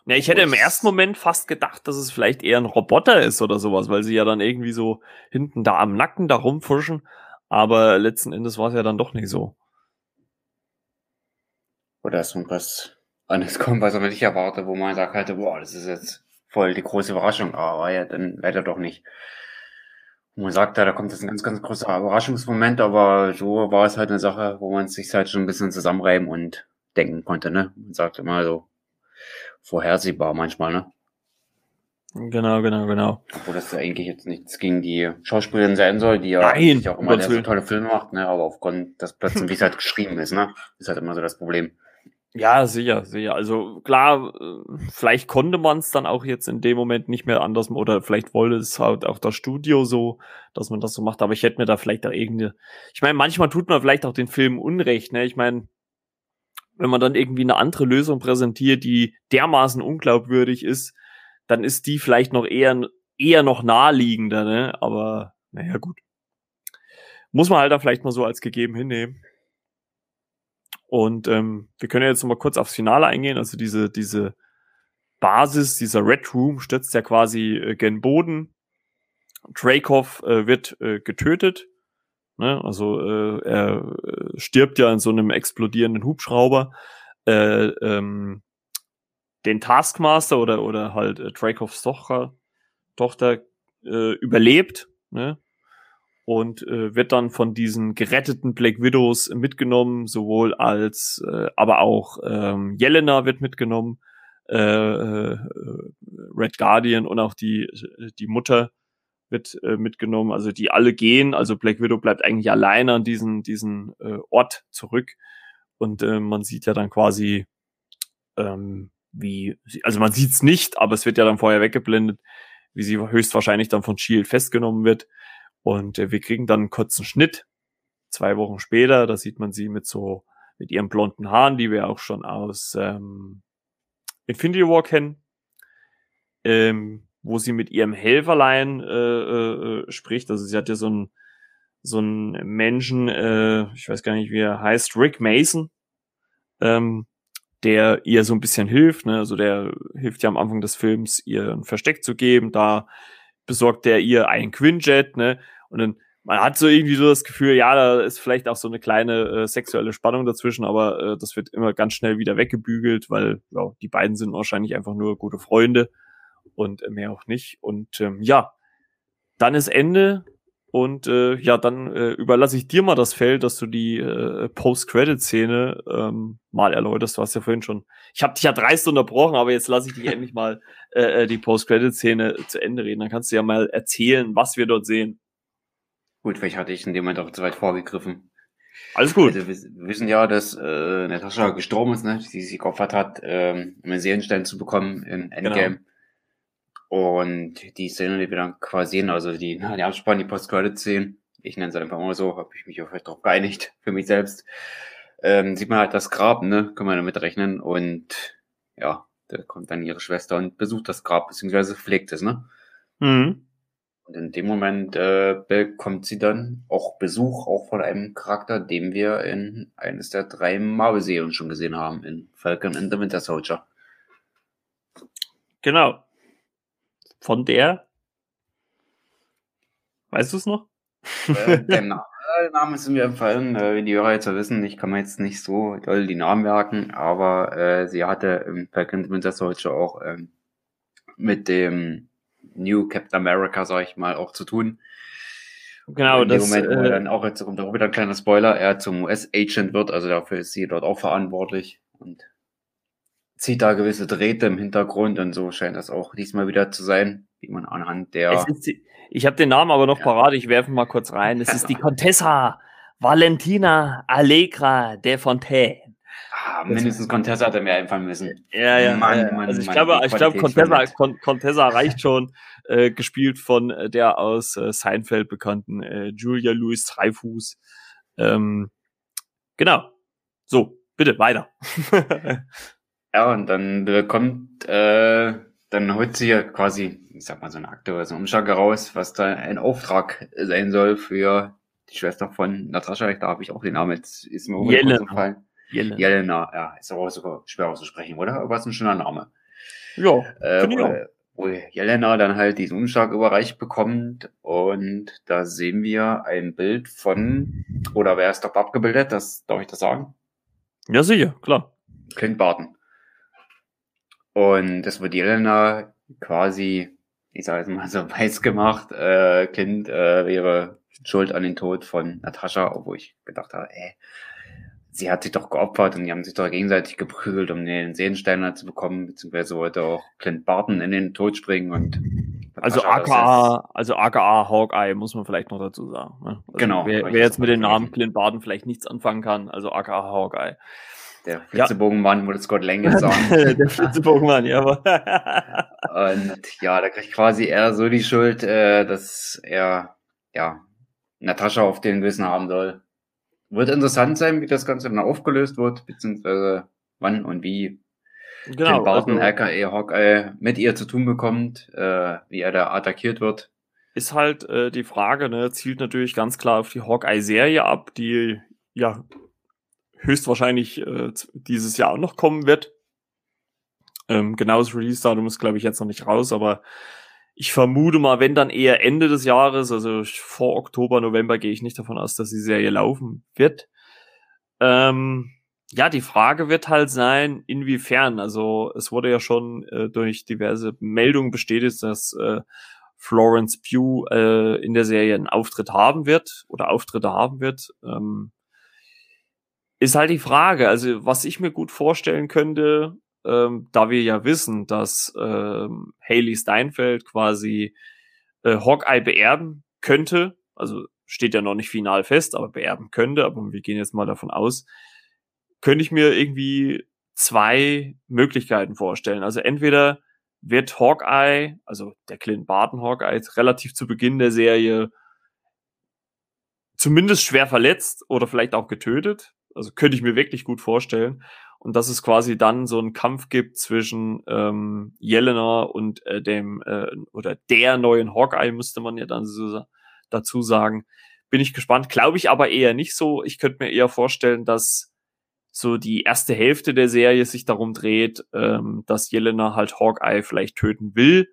Ja, ich hätte im ersten Moment fast gedacht, dass es vielleicht eher ein Roboter ist oder sowas, weil sie ja dann irgendwie so hinten da am Nacken da rumfuschen. Aber letzten Endes war es ja dann doch nicht so. Oder dass irgendwas anderes kommt, was er nicht erwartet, wo man sagt halt, boah, das ist jetzt voll die große Überraschung, aber ja, dann leider doch nicht. Und man sagt, ja, da kommt jetzt ein ganz, ganz großer Überraschungsmoment, aber so war es halt eine Sache, wo man sich halt schon ein bisschen zusammenreiben und denken konnte, ne? Man sagt immer so vorhersehbar manchmal, ne? Genau, genau, genau. Obwohl das ja eigentlich jetzt nichts gegen die Schauspielerin sein soll, die ja Nein, auch immer sehr, tolle Filme macht, ne? Aber aufgrund des plötzlich, wie es halt geschrieben ist, ne? Ist halt immer so das Problem. Ja, sicher, sicher. Also klar, äh, vielleicht konnte man es dann auch jetzt in dem Moment nicht mehr anders oder vielleicht wollte es halt auch das Studio so, dass man das so macht. Aber ich hätte mir da vielleicht auch irgendeine. Ich meine, manchmal tut man vielleicht auch den Film Unrecht. Ne? Ich meine, wenn man dann irgendwie eine andere Lösung präsentiert, die dermaßen unglaubwürdig ist, dann ist die vielleicht noch eher, eher noch naheliegender, ne? Aber naja, gut. Muss man halt dann vielleicht mal so als gegeben hinnehmen. Und ähm, wir können ja jetzt noch mal kurz aufs Finale eingehen. Also diese, diese Basis, dieser Red Room stürzt ja quasi äh, gen Boden. Dracov äh, wird äh, getötet. Ne? Also äh, er äh, stirbt ja in so einem explodierenden Hubschrauber. Äh, ähm, den Taskmaster oder, oder halt äh, Dracovs Tochter, Tochter äh, überlebt, ne? Und äh, wird dann von diesen geretteten Black Widows mitgenommen, sowohl als, äh, aber auch ähm, Jelena wird mitgenommen, äh, äh, Red Guardian und auch die, die Mutter wird äh, mitgenommen, also die alle gehen, also Black Widow bleibt eigentlich alleine an diesen, diesen äh, Ort zurück und äh, man sieht ja dann quasi, ähm, wie, also man sieht es nicht, aber es wird ja dann vorher weggeblendet, wie sie höchstwahrscheinlich dann von Shield festgenommen wird. Und äh, wir kriegen dann einen kurzen Schnitt. Zwei Wochen später, da sieht man sie mit so, mit ihren blonden Haaren, die wir auch schon aus ähm, Infinity War kennen, ähm, wo sie mit ihrem Helferlein äh, äh, äh spricht. Also sie hat ja so einen so einen Menschen, äh, ich weiß gar nicht, wie er heißt, Rick Mason, ähm, der ihr so ein bisschen hilft. Ne? Also der hilft ja am Anfang des Films, ihr ein Versteck zu geben. Da besorgt er ihr ein Quinjet. Ne? Und dann man hat so irgendwie so das Gefühl, ja, da ist vielleicht auch so eine kleine äh, sexuelle Spannung dazwischen, aber äh, das wird immer ganz schnell wieder weggebügelt, weil ja, die beiden sind wahrscheinlich einfach nur gute Freunde und äh, mehr auch nicht. Und ähm, ja, dann ist Ende und äh, ja, dann äh, überlasse ich dir mal das Feld, dass du die äh, Post-Credit-Szene ähm, mal erläuterst. Du hast ja vorhin schon. Ich habe dich ja dreist unterbrochen, aber jetzt lasse ich dich endlich mal (laughs) äh, äh, die Post-Credit-Szene zu Ende reden. Dann kannst du ja mal erzählen, was wir dort sehen. Gut, vielleicht hatte ich in dem Moment auch zu weit vorgegriffen. Alles gut. Also, wir wissen ja, dass äh, Natascha gestorben ist, ne? die sich geopfert hat, ähm, um einen Seelenstein zu bekommen in Endgame. Genau. Und die Szene, die wir dann quasi sehen, also die, na, die Abspann, die Post-Credit-Szenen, ich nenne es einfach mal so, habe ich mich auch darauf geeinigt, (laughs) für mich selbst, ähm, sieht man halt das Grab, ne, kann man damit rechnen und ja, da kommt dann ihre Schwester und besucht das Grab, beziehungsweise pflegt es, ne. Mhm. Und in dem Moment äh, bekommt sie dann auch Besuch, auch von einem Charakter, den wir in eines der drei Marvel-Serien schon gesehen haben, in Falcon and the Winter Soldier. Genau, von der? Weißt du es noch? Äh, (laughs) der Name ist mir empfallen, äh, wie die Hörer jetzt wissen. Ich kann mir jetzt nicht so doll die Namen merken, aber äh, sie hatte im Falcon Winter Soldier auch ähm, mit dem New Captain America, sag ich mal, auch zu tun. Genau, in dem Moment, wo er äh, dann auch jetzt kommt auch wieder ein kleiner Spoiler, er zum US-Agent wird, also dafür ist sie dort auch verantwortlich und zieht da gewisse Drähte im Hintergrund und so scheint das auch diesmal wieder zu sein, wie man anhand der. Die, ich habe den Namen aber noch ja. parat, ich werfe mal kurz rein. Es ist die (laughs) Contessa Valentina Allegra de Fontaine. Ah, mindestens Contessa hat er mir einfallen müssen. Ja, ja. Mann, Mann, also ich Mann, glaube, ich glaube Contessa, Contessa reicht schon, äh, gespielt von äh, der aus äh, Seinfeld bekannten äh, Julia Louis Dreyfus. Ähm, genau. So, bitte weiter. (laughs) Ja, und dann bekommt, äh, dann holt sie ja quasi, ich sag mal, so eine Akte oder so einen Umschlag heraus, was da ein Auftrag sein soll für die Schwester von Natascha. Da habe ich auch den Namen, jetzt ist mir gefallen. Jelena. Jelena, ja, ist aber sogar schwer auszusprechen, oder? Aber ist ein schöner Name. Ja, äh, wo, wo Jelena dann halt diesen Umschlag überreicht bekommt und da sehen wir ein Bild von, oder wer ist doch abgebildet, das darf ich das sagen? Ja, sicher, klar. Clint Barton. Und das wird Jelena quasi, ich sage jetzt mal so (laughs) weiß gemacht, äh, Clint äh, wäre schuld an den Tod von Natascha, obwohl ich gedacht habe, ey, sie hat sich doch geopfert und die haben sich doch gegenseitig geprügelt, um den Seelensteiner zu bekommen, beziehungsweise wollte auch Clint Barton in den Tod springen und also aka, also aka Hawkeye muss man vielleicht noch dazu sagen. Ne? Also genau. Wer, wer jetzt mit dem Namen Clint Barton vielleicht nichts anfangen kann, also aka Hawkeye. (laughs) Der Flitzebogenmann, ja. würde Scott Lang sagen. der Flitzebogenmann, ja. und ja, da kriegt quasi er so die Schuld, äh, dass er ja Natascha auf den Gewissen haben soll. Wird interessant sein, wie das Ganze dann aufgelöst wird, beziehungsweise wann und wie genau, Clint Barton, also, aka Hawkeye, mit ihr zu tun bekommt, äh, wie er da attackiert wird. Ist halt äh, die Frage, ne, zielt natürlich ganz klar auf die Hawkeye-Serie ab, die ja höchstwahrscheinlich äh, dieses Jahr auch noch kommen wird. Ähm, genaues Release-Datum ist, glaube ich, jetzt noch nicht raus, aber ich vermute mal, wenn dann eher Ende des Jahres, also vor Oktober, November gehe ich nicht davon aus, dass die Serie laufen wird. Ähm, ja, die Frage wird halt sein, inwiefern. Also es wurde ja schon äh, durch diverse Meldungen bestätigt, dass äh, Florence Pugh äh, in der Serie einen Auftritt haben wird oder Auftritte haben wird. Ähm, ist halt die Frage. Also was ich mir gut vorstellen könnte, ähm, da wir ja wissen, dass ähm, Haley Steinfeld quasi äh, Hawkeye beerben könnte, also steht ja noch nicht final fest, aber beerben könnte, aber wir gehen jetzt mal davon aus, könnte ich mir irgendwie zwei Möglichkeiten vorstellen. Also entweder wird Hawkeye, also der Clint Barton Hawkeye, relativ zu Beginn der Serie zumindest schwer verletzt oder vielleicht auch getötet. Also könnte ich mir wirklich gut vorstellen und dass es quasi dann so einen Kampf gibt zwischen ähm, Jelena und äh, dem äh, oder der neuen Hawkeye müsste man ja dann so dazu sagen. Bin ich gespannt. Glaube ich aber eher nicht so. Ich könnte mir eher vorstellen, dass so die erste Hälfte der Serie sich darum dreht, ähm, dass Jelena halt Hawkeye vielleicht töten will,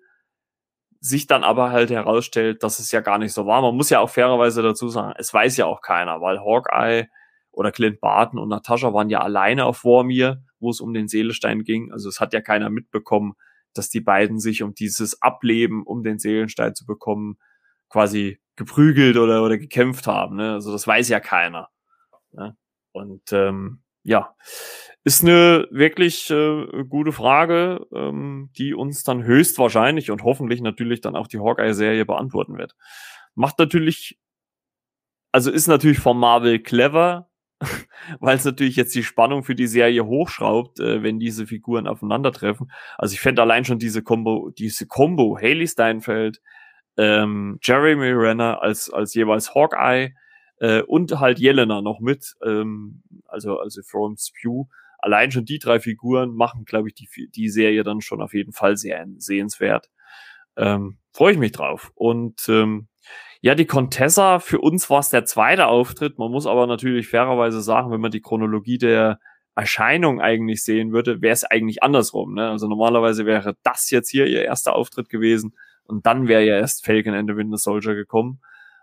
sich dann aber halt herausstellt, dass es ja gar nicht so war. Man muss ja auch fairerweise dazu sagen, es weiß ja auch keiner, weil Hawkeye oder Clint Barton und Natascha waren ja alleine auf Vormir, wo es um den Seelenstein ging. Also es hat ja keiner mitbekommen, dass die beiden sich um dieses Ableben, um den Seelenstein zu bekommen, quasi geprügelt oder, oder gekämpft haben. Ne? Also das weiß ja keiner. Ne? Und ähm, ja, ist eine wirklich äh, gute Frage, ähm, die uns dann höchstwahrscheinlich und hoffentlich natürlich dann auch die Hawkeye-Serie beantworten wird. Macht natürlich, also ist natürlich von Marvel clever, (laughs) weil es natürlich jetzt die Spannung für die Serie hochschraubt, äh, wenn diese Figuren aufeinandertreffen. Also ich fände allein schon diese Combo, diese Combo, Haley Steinfeld, ähm, Jeremy Renner als, als jeweils Hawkeye äh, und halt Jelena noch mit, ähm, also, also From Spew. Allein schon die drei Figuren machen, glaube ich, die, die Serie dann schon auf jeden Fall sehr sehenswert. Ähm, Freue ich mich drauf. Und ähm, ja, die Contessa, für uns war es der zweite Auftritt. Man muss aber natürlich fairerweise sagen, wenn man die Chronologie der Erscheinung eigentlich sehen würde, wäre es eigentlich andersrum. Ne? Also normalerweise wäre das jetzt hier ihr erster Auftritt gewesen und dann wäre ja erst Falcon and the Winter Soldier gekommen.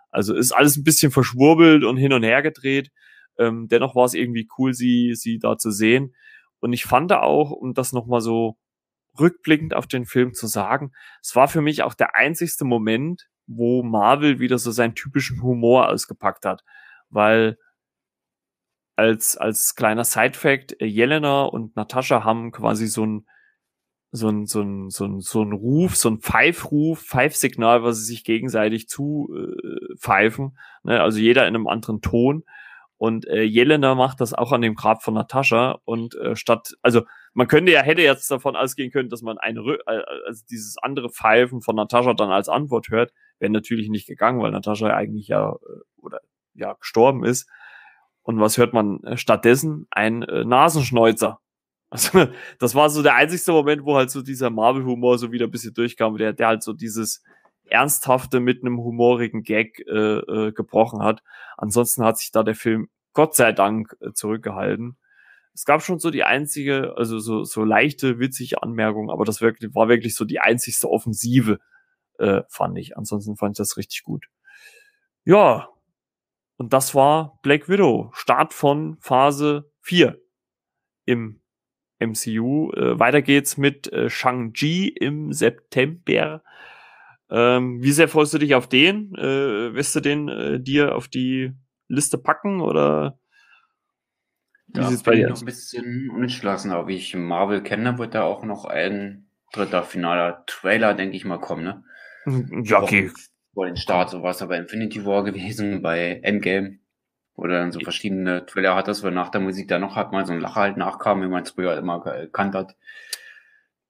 Also ist alles ein bisschen verschwurbelt und hin und her gedreht. Ähm, dennoch war es irgendwie cool, sie, sie da zu sehen. Und ich fand auch, um das nochmal so rückblickend auf den Film zu sagen, es war für mich auch der einzigste Moment, wo Marvel wieder so seinen typischen Humor ausgepackt hat. Weil als, als kleiner Side-Fact, äh, Jelena und Natascha haben quasi so ein, so ein, so ein, so ein, so ein Ruf, so ein Pfeifruf, Pfeifsignal, was sie sich gegenseitig zu äh, pfeifen. Ne? Also jeder in einem anderen Ton. Und äh, Jelena macht das auch an dem Grab von Natascha. Und äh, statt, also man könnte ja, hätte jetzt davon ausgehen können, dass man eine, äh, also dieses andere Pfeifen von Natascha dann als Antwort hört. Wäre natürlich nicht gegangen, weil Natascha eigentlich ja äh, oder ja gestorben ist. Und was hört man äh, stattdessen? Ein äh, Nasenschneuzer. (laughs) Also, das war so der einzigste Moment, wo halt so dieser Marvel-Humor so wieder ein bisschen durchkam, der, der halt so dieses Ernsthafte mit einem humorigen Gag äh, äh, gebrochen hat. Ansonsten hat sich da der Film Gott sei Dank äh, zurückgehalten. Es gab schon so die einzige, also so, so leichte, witzige Anmerkungen, aber das wirklich, war wirklich so die einzigste Offensive, äh, fand ich. Ansonsten fand ich das richtig gut. Ja, und das war Black Widow, Start von Phase 4 im MCU. Äh, weiter geht's mit äh, Shang-Chi im September. Ähm, wie sehr freust du dich auf den? Äh, wirst du den äh, dir auf die Liste packen oder wie sieht's bei dir aus? ein bisschen unentschlossen, aber wie ich Marvel kenne, wird da auch noch ein dritter finaler Trailer, denke ich mal, kommen, ne? Ja, okay. Vor den Start, so war es aber Infinity War gewesen, (laughs) bei Endgame. Oder dann so verschiedene Trailer hat das, weil nach der Musik da noch hat mal so ein Lacher halt nachkam, wie man es früher immer gekannt hat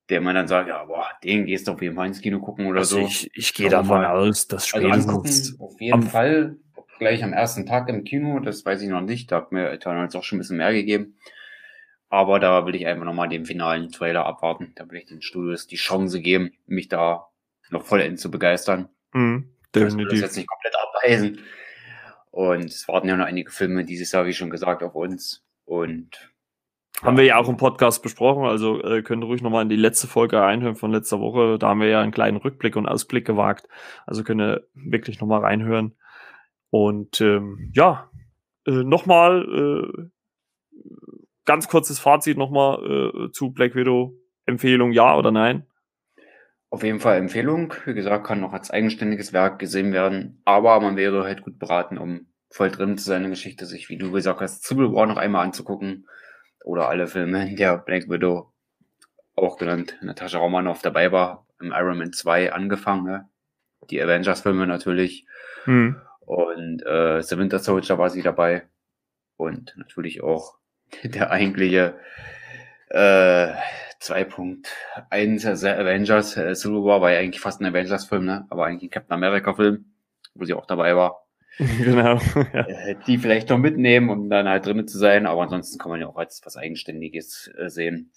der man dann sagt, ja, boah, den gehst du auf jeden Fall ins Kino gucken oder also so. Ich, ich gehe davon aus, dass spätestens also auf jeden Fall gleich am ersten Tag im Kino, das weiß ich noch nicht, da hat mir Eternals auch schon ein bisschen mehr gegeben. Aber da will ich einfach nochmal den finalen Trailer abwarten. Da will ich den Studios die Chance geben, mich da noch vollends zu begeistern. Mhm, definitiv. Will das jetzt nicht komplett abweisen. Und es warten ja noch einige Filme dieses Jahr, wie schon gesagt, auf uns. Und haben wir ja auch im Podcast besprochen, also äh, könnt ihr ruhig nochmal in die letzte Folge reinhören von letzter Woche. Da haben wir ja einen kleinen Rückblick und Ausblick gewagt. Also könnt ihr wirklich nochmal reinhören. Und ähm, ja, äh, nochmal äh, ganz kurzes Fazit nochmal äh, zu Black Widow. Empfehlung ja oder nein? Auf jeden Fall Empfehlung. Wie gesagt, kann noch als eigenständiges Werk gesehen werden. Aber man wäre halt gut beraten, um voll drin zu sein in der Geschichte, sich, wie du gesagt hast, Civil War noch einmal anzugucken oder alle Filme, in der Black Widow, auch genannt Natascha Romanoff, dabei war, im Iron Man 2 angefangen, ne? die Avengers-Filme natürlich. Mhm. Und äh, The Winter Soldier war sie dabei. Und natürlich auch (laughs) der eigentliche äh, 2.1 Avengers äh, Civil War war ja eigentlich fast ein Avengers-Film, ne? aber eigentlich ein Captain America-Film, wo sie auch dabei war. (laughs) genau. ja. Äh, die vielleicht noch mitnehmen, um dann halt drinnen zu sein, aber ansonsten kann man ja auch als was Eigenständiges äh, sehen.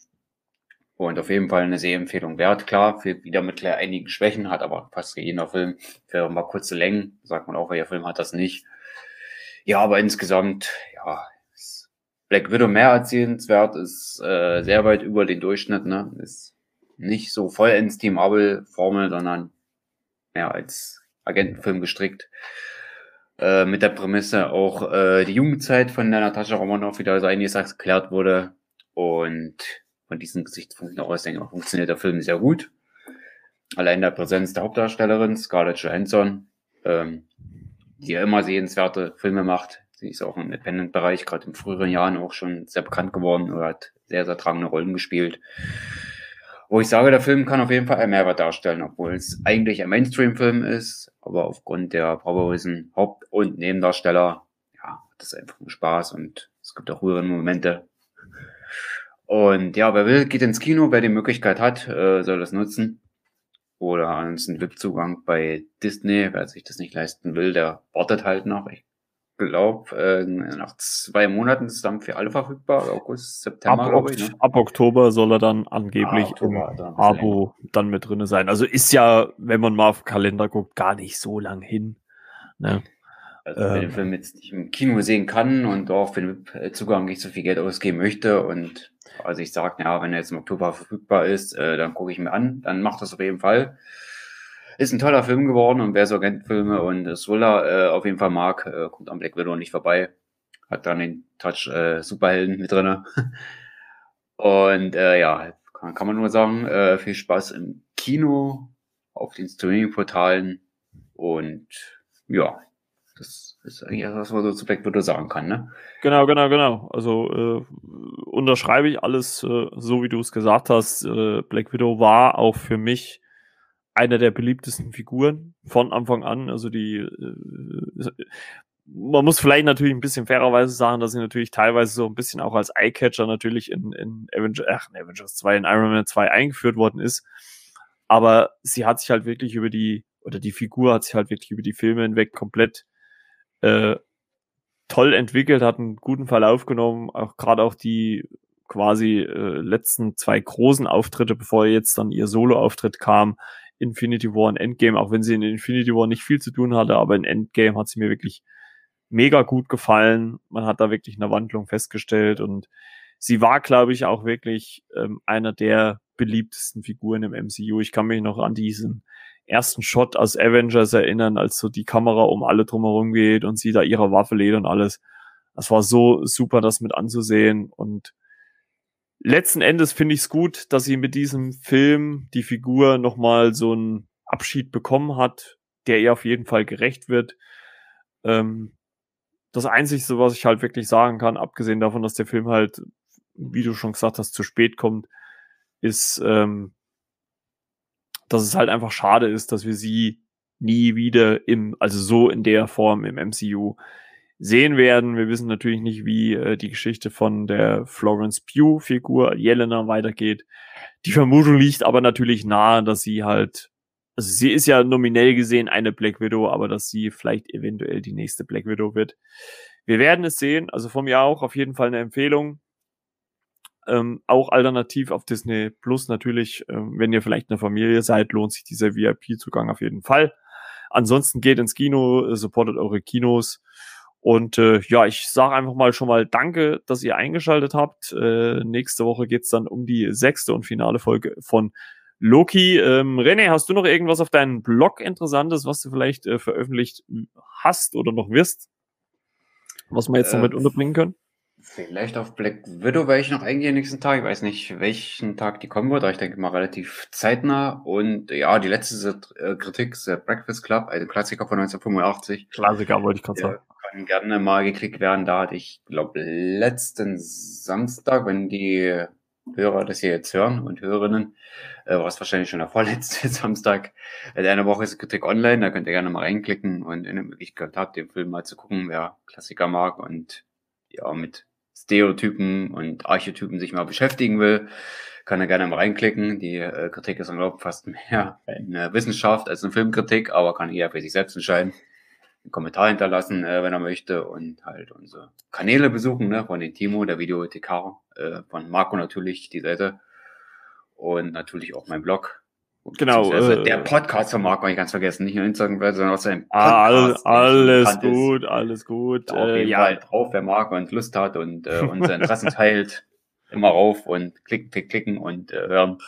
Und auf jeden Fall eine Sehempfehlung wert. Klar, für wieder mit einigen Schwächen, hat aber fast jeder Film für mal kurze Längen. Sagt man auch, welcher Film hat das nicht. Ja, aber insgesamt, ja, Black Widow mehr als sehenswert, ist äh, sehr weit über den Durchschnitt, ne? Ist nicht so vollends die Marvel-Formel, sondern mehr als Agentenfilm gestrickt. Äh, mit der Prämisse auch äh, die Jugendzeit von der Natascha Romanoff wieder so einiges erklärt wurde. Und von diesen Gesichtspunkten aus denke ich, funktioniert der Film sehr gut. Allein der Präsenz der Hauptdarstellerin, Scarlett Johansson, ähm, die ja immer sehenswerte Filme macht. Sie ist auch im Independent-Bereich, gerade in früheren Jahren auch schon sehr bekannt geworden oder hat sehr, sehr tragende Rollen gespielt wo ich sage, der Film kann auf jeden Fall einen Mehrwert darstellen, obwohl es eigentlich ein Mainstream-Film ist, aber aufgrund der bravourösen Haupt- und Nebendarsteller, ja, hat das einfach nur Spaß und es gibt auch rührende Momente. Und ja, wer will, geht ins Kino, wer die Möglichkeit hat, äh, soll das nutzen. Oder ansonsten VIP-Zugang bei Disney, wer sich das nicht leisten will, der wartet halt noch. Ich glaube, äh, nach zwei Monaten ist es dann für alle verfügbar, August, September, ab, ich, ne? ab Oktober soll er dann angeblich ah, Oktober, im dann Abo länger. dann mit drinne sein. Also ist ja, wenn man mal auf den Kalender guckt, gar nicht so lang hin. Ne? Also wenn ähm, den Film jetzt nicht im Kino sehen kann und auch für den Zugang nicht so viel Geld ausgeben möchte und also ich sage, ja, wenn er jetzt im Oktober verfügbar ist, äh, dann gucke ich mir an, dann macht das auf jeden Fall. Ist ein toller Film geworden und wer so Agentfilme und Thriller äh, auf jeden Fall mag, äh, kommt am Black Widow nicht vorbei. Hat dann den Touch äh, Superhelden mit drinne. (laughs) und äh, ja, kann, kann man nur sagen, äh, viel Spaß im Kino, auf den Streaming-Portalen und ja, das ist eigentlich das, was man so zu Black Widow sagen kann, ne? Genau, genau, genau. Also äh, unterschreibe ich alles äh, so, wie du es gesagt hast. Äh, Black Widow war auch für mich einer der beliebtesten Figuren von Anfang an. Also die, äh, man muss vielleicht natürlich ein bisschen fairerweise sagen, dass sie natürlich teilweise so ein bisschen auch als Eyecatcher natürlich in, in Avengers, ach, in Avengers 2, in Iron Man 2 eingeführt worden ist. Aber sie hat sich halt wirklich über die, oder die Figur hat sich halt wirklich über die Filme hinweg komplett äh, toll entwickelt, hat einen guten Verlauf genommen, auch gerade auch die quasi äh, letzten zwei großen Auftritte, bevor jetzt dann ihr Solo-Auftritt kam, Infinity War und Endgame, auch wenn sie in Infinity War nicht viel zu tun hatte, aber in Endgame hat sie mir wirklich mega gut gefallen. Man hat da wirklich eine Wandlung festgestellt und sie war, glaube ich, auch wirklich ähm, einer der beliebtesten Figuren im MCU. Ich kann mich noch an diesen ersten Shot aus Avengers erinnern, als so die Kamera um alle drumherum geht und sie da ihre Waffe lädt und alles. Das war so super, das mit anzusehen und letzten Endes finde ich es gut, dass sie mit diesem Film die Figur nochmal so einen Abschied bekommen hat, der ihr auf jeden Fall gerecht wird. Ähm, das Einzige, was ich halt wirklich sagen kann, abgesehen davon, dass der Film halt, wie du schon gesagt hast, zu spät kommt, ist, ähm, dass es halt einfach schade ist, dass wir sie nie wieder im, also so in der Form im MCU sehen werden. Wir wissen natürlich nicht, wie äh, die Geschichte von der Florence Pugh-Figur Jelena weitergeht. Die Vermutung liegt aber natürlich nahe, dass sie halt, also sie ist ja nominell gesehen eine Black Widow, aber dass sie vielleicht eventuell die nächste Black Widow wird. Wir werden es sehen. Also von mir auch auf jeden Fall eine Empfehlung. Ähm, auch alternativ auf Disney Plus natürlich, ähm, wenn ihr vielleicht eine Familie seid, lohnt sich dieser VIP-Zugang auf jeden Fall. Ansonsten geht ins Kino, äh, supportet eure Kinos. Und äh, ja, ich sage einfach mal schon mal Danke, dass ihr eingeschaltet habt. Äh, nächste Woche geht's dann um die sechste und finale Folge von Loki. Ähm, René, hast du noch irgendwas auf deinem Blog Interessantes, was du vielleicht äh, veröffentlicht hast oder noch wirst, was wir jetzt noch mit äh, unterbringen können? Vielleicht auf Black Widow werde ich noch eingehen nächsten Tag. Ich weiß nicht, welchen Tag die kommen wird, aber ich denke mal relativ zeitnah. Und ja, die letzte äh, Kritik ist der Breakfast Club, also Klassiker von 1985. Klassiker wollte ich gerade sagen. Kann gerne mal geklickt werden. Da hatte ich, glaube letzten Samstag, wenn die Hörer das hier jetzt hören und Hörerinnen, äh, war es wahrscheinlich schon der (laughs) vorletzte Samstag äh, eine Woche ist Kritik online. Da könnt ihr gerne mal reinklicken und in der Möglichkeit habt, den Film mal zu gucken, wer Klassiker mag und ja, mit Stereotypen und Archetypen sich mal beschäftigen will, kann er gerne mal reinklicken. Die äh, Kritik ist glaube ich, fast mehr eine Wissenschaft als eine Filmkritik, aber kann jeder für sich selbst entscheiden. Einen Kommentar hinterlassen, äh, wenn er möchte und halt unsere Kanäle besuchen, ne, von den Timo, der Videothekar, äh, von Marco natürlich, die Seite und natürlich auch mein Blog Genau. Äh, der Podcast von Marco, ich ganz vergessen, nicht nur Instagram, sondern auch sein ah, Podcast. Ah, alles gut, alles gut. Auf jeden äh, Fall ja. drauf, wer mag und Lust hat und äh, unsere Interessen teilt, (laughs) immer rauf und klicken, klicken, klicken und äh, hören.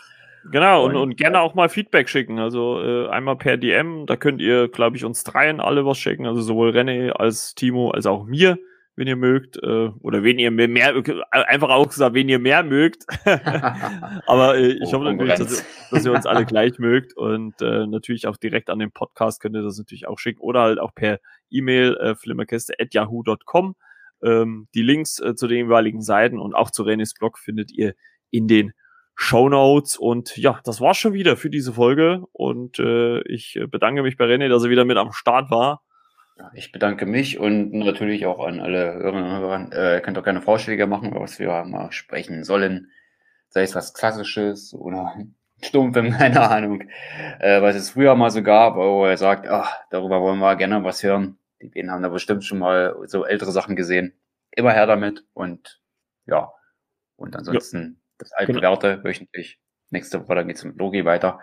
Genau, und, und, gerne auch mal Feedback schicken. Also äh, einmal per DM, da könnt ihr, glaube ich, uns dreien alle was schicken. Also sowohl René als Timo als auch mir wenn ihr mögt, äh, oder wenn ihr mehr, einfach auch gesagt, wenn ihr mehr mögt. (laughs) Aber äh, ich oh, hoffe natürlich, dass, dass, ihr uns alle gleich mögt und äh, natürlich auch direkt an den Podcast könnt ihr das natürlich auch schicken oder halt auch per E-Mail äh, flimmerkäste.yahoo.com. Ähm, die Links äh, zu den jeweiligen Seiten und auch zu Renés Blog findet ihr in den Show Notes und ja, das war's schon wieder für diese Folge und äh, ich bedanke mich bei René, dass er wieder mit am Start war ich bedanke mich und natürlich auch an alle Hörerinnen und Hörer. Äh, ihr könnt auch gerne Vorschläge machen, was wir mal sprechen sollen. Sei es was Klassisches oder (laughs) Stummfilm, keine Ahnung. Äh, was es früher mal so gab, wo er sagt, ach, darüber wollen wir gerne was hören. Die beiden haben da bestimmt schon mal so ältere Sachen gesehen. Immer her damit und ja. Und ansonsten ja. Das alte genau. Werte wöchentlich. Nächste Woche dann geht's mit Logi weiter.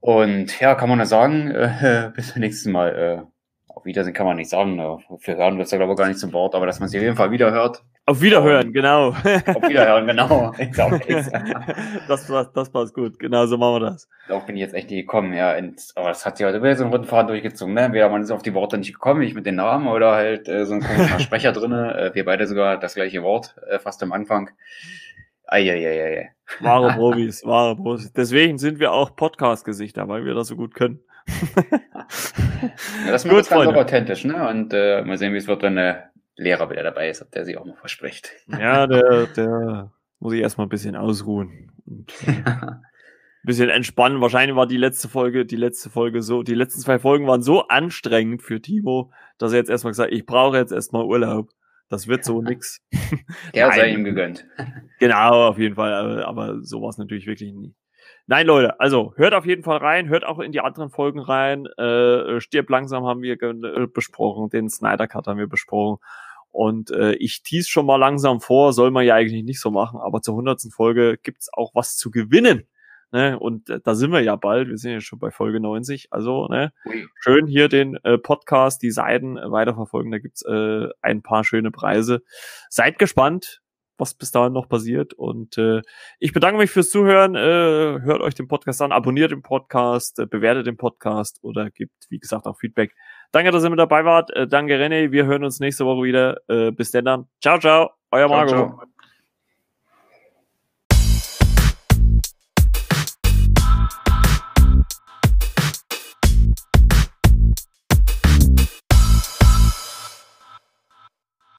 Und ja, kann man nur sagen, (laughs) äh, bis zum nächsten Mal. Äh, auf Wiedersehen kann man nicht sagen. Äh, für hören wird es ja, glaube ich, gar nicht zum Wort, aber dass man sich auf jeden Fall wieder hört. Auf Wiederhören, um, genau. Auf Wiederhören, genau. (laughs) das, passt, das passt gut, genau so machen wir das. Darauf bin ich jetzt echt nicht gekommen, ja. Und, aber das hat sich heute wieder so einen roten Faden durchgezogen, ne? Entweder man ist auf die Worte nicht gekommen, ich mit den Namen, oder halt äh, so ein komischer (laughs) Sprecher drinne. Äh, wir beide sogar das gleiche Wort, äh, fast am Anfang. Eieieiei. Wahre (laughs) Profis, wahre Profis. Deswegen sind wir auch Podcast-Gesichter, weil wir das so gut können. ja, das macht ganz authentisch, ne? Und äh, mal sehen, wie es wird, wenn der Lehrer wieder dabei ist, ob der sich auch mal verspricht. Ja, der, der muss ich erstmal ein bisschen ausruhen. Und, äh, ein (laughs) bisschen entspannen. Wahrscheinlich war die letzte Folge, die letzte Folge so, die letzten zwei Folgen waren so anstrengend für Timo, dass er jetzt erstmal gesagt, ich brauche jetzt erstmal Urlaub. Das wird so nix. (laughs) Der sei ihm gegönnt. (laughs) Genau, auf jeden Fall. Aber, so war es natürlich wirklich nie. Nein, Leute, also hört auf jeden Fall rein, hört auch in die anderen Folgen rein. Äh, Stirb langsam haben wir äh, besprochen, den Snyder Cut haben wir besprochen. Und äh, ich tease schon mal langsam vor, soll man ja eigentlich nicht so machen, aber zur hundertsten Folge gibt's auch was zu gewinnen. Ne? Und äh, da sind wir ja bald, wir sind ja schon bei Folge 90. Also, ne, schön hier den äh, Podcast, die Seiten äh, weiterverfolgen. Da gibt's äh, ein paar schöne Preise. Seid gespannt, was bis dahin noch passiert. Und äh, ich bedanke mich fürs Zuhören. Äh, hört euch den Podcast an, abonniert den Podcast, äh, bewertet den Podcast oder gibt, wie gesagt, auch Feedback. Danke, dass ihr mit dabei wart. Äh, danke, René. Wir hören uns nächste Woche wieder. Bis denn dann. Ciao, ciao. Euer ciao, Marco. Ciao.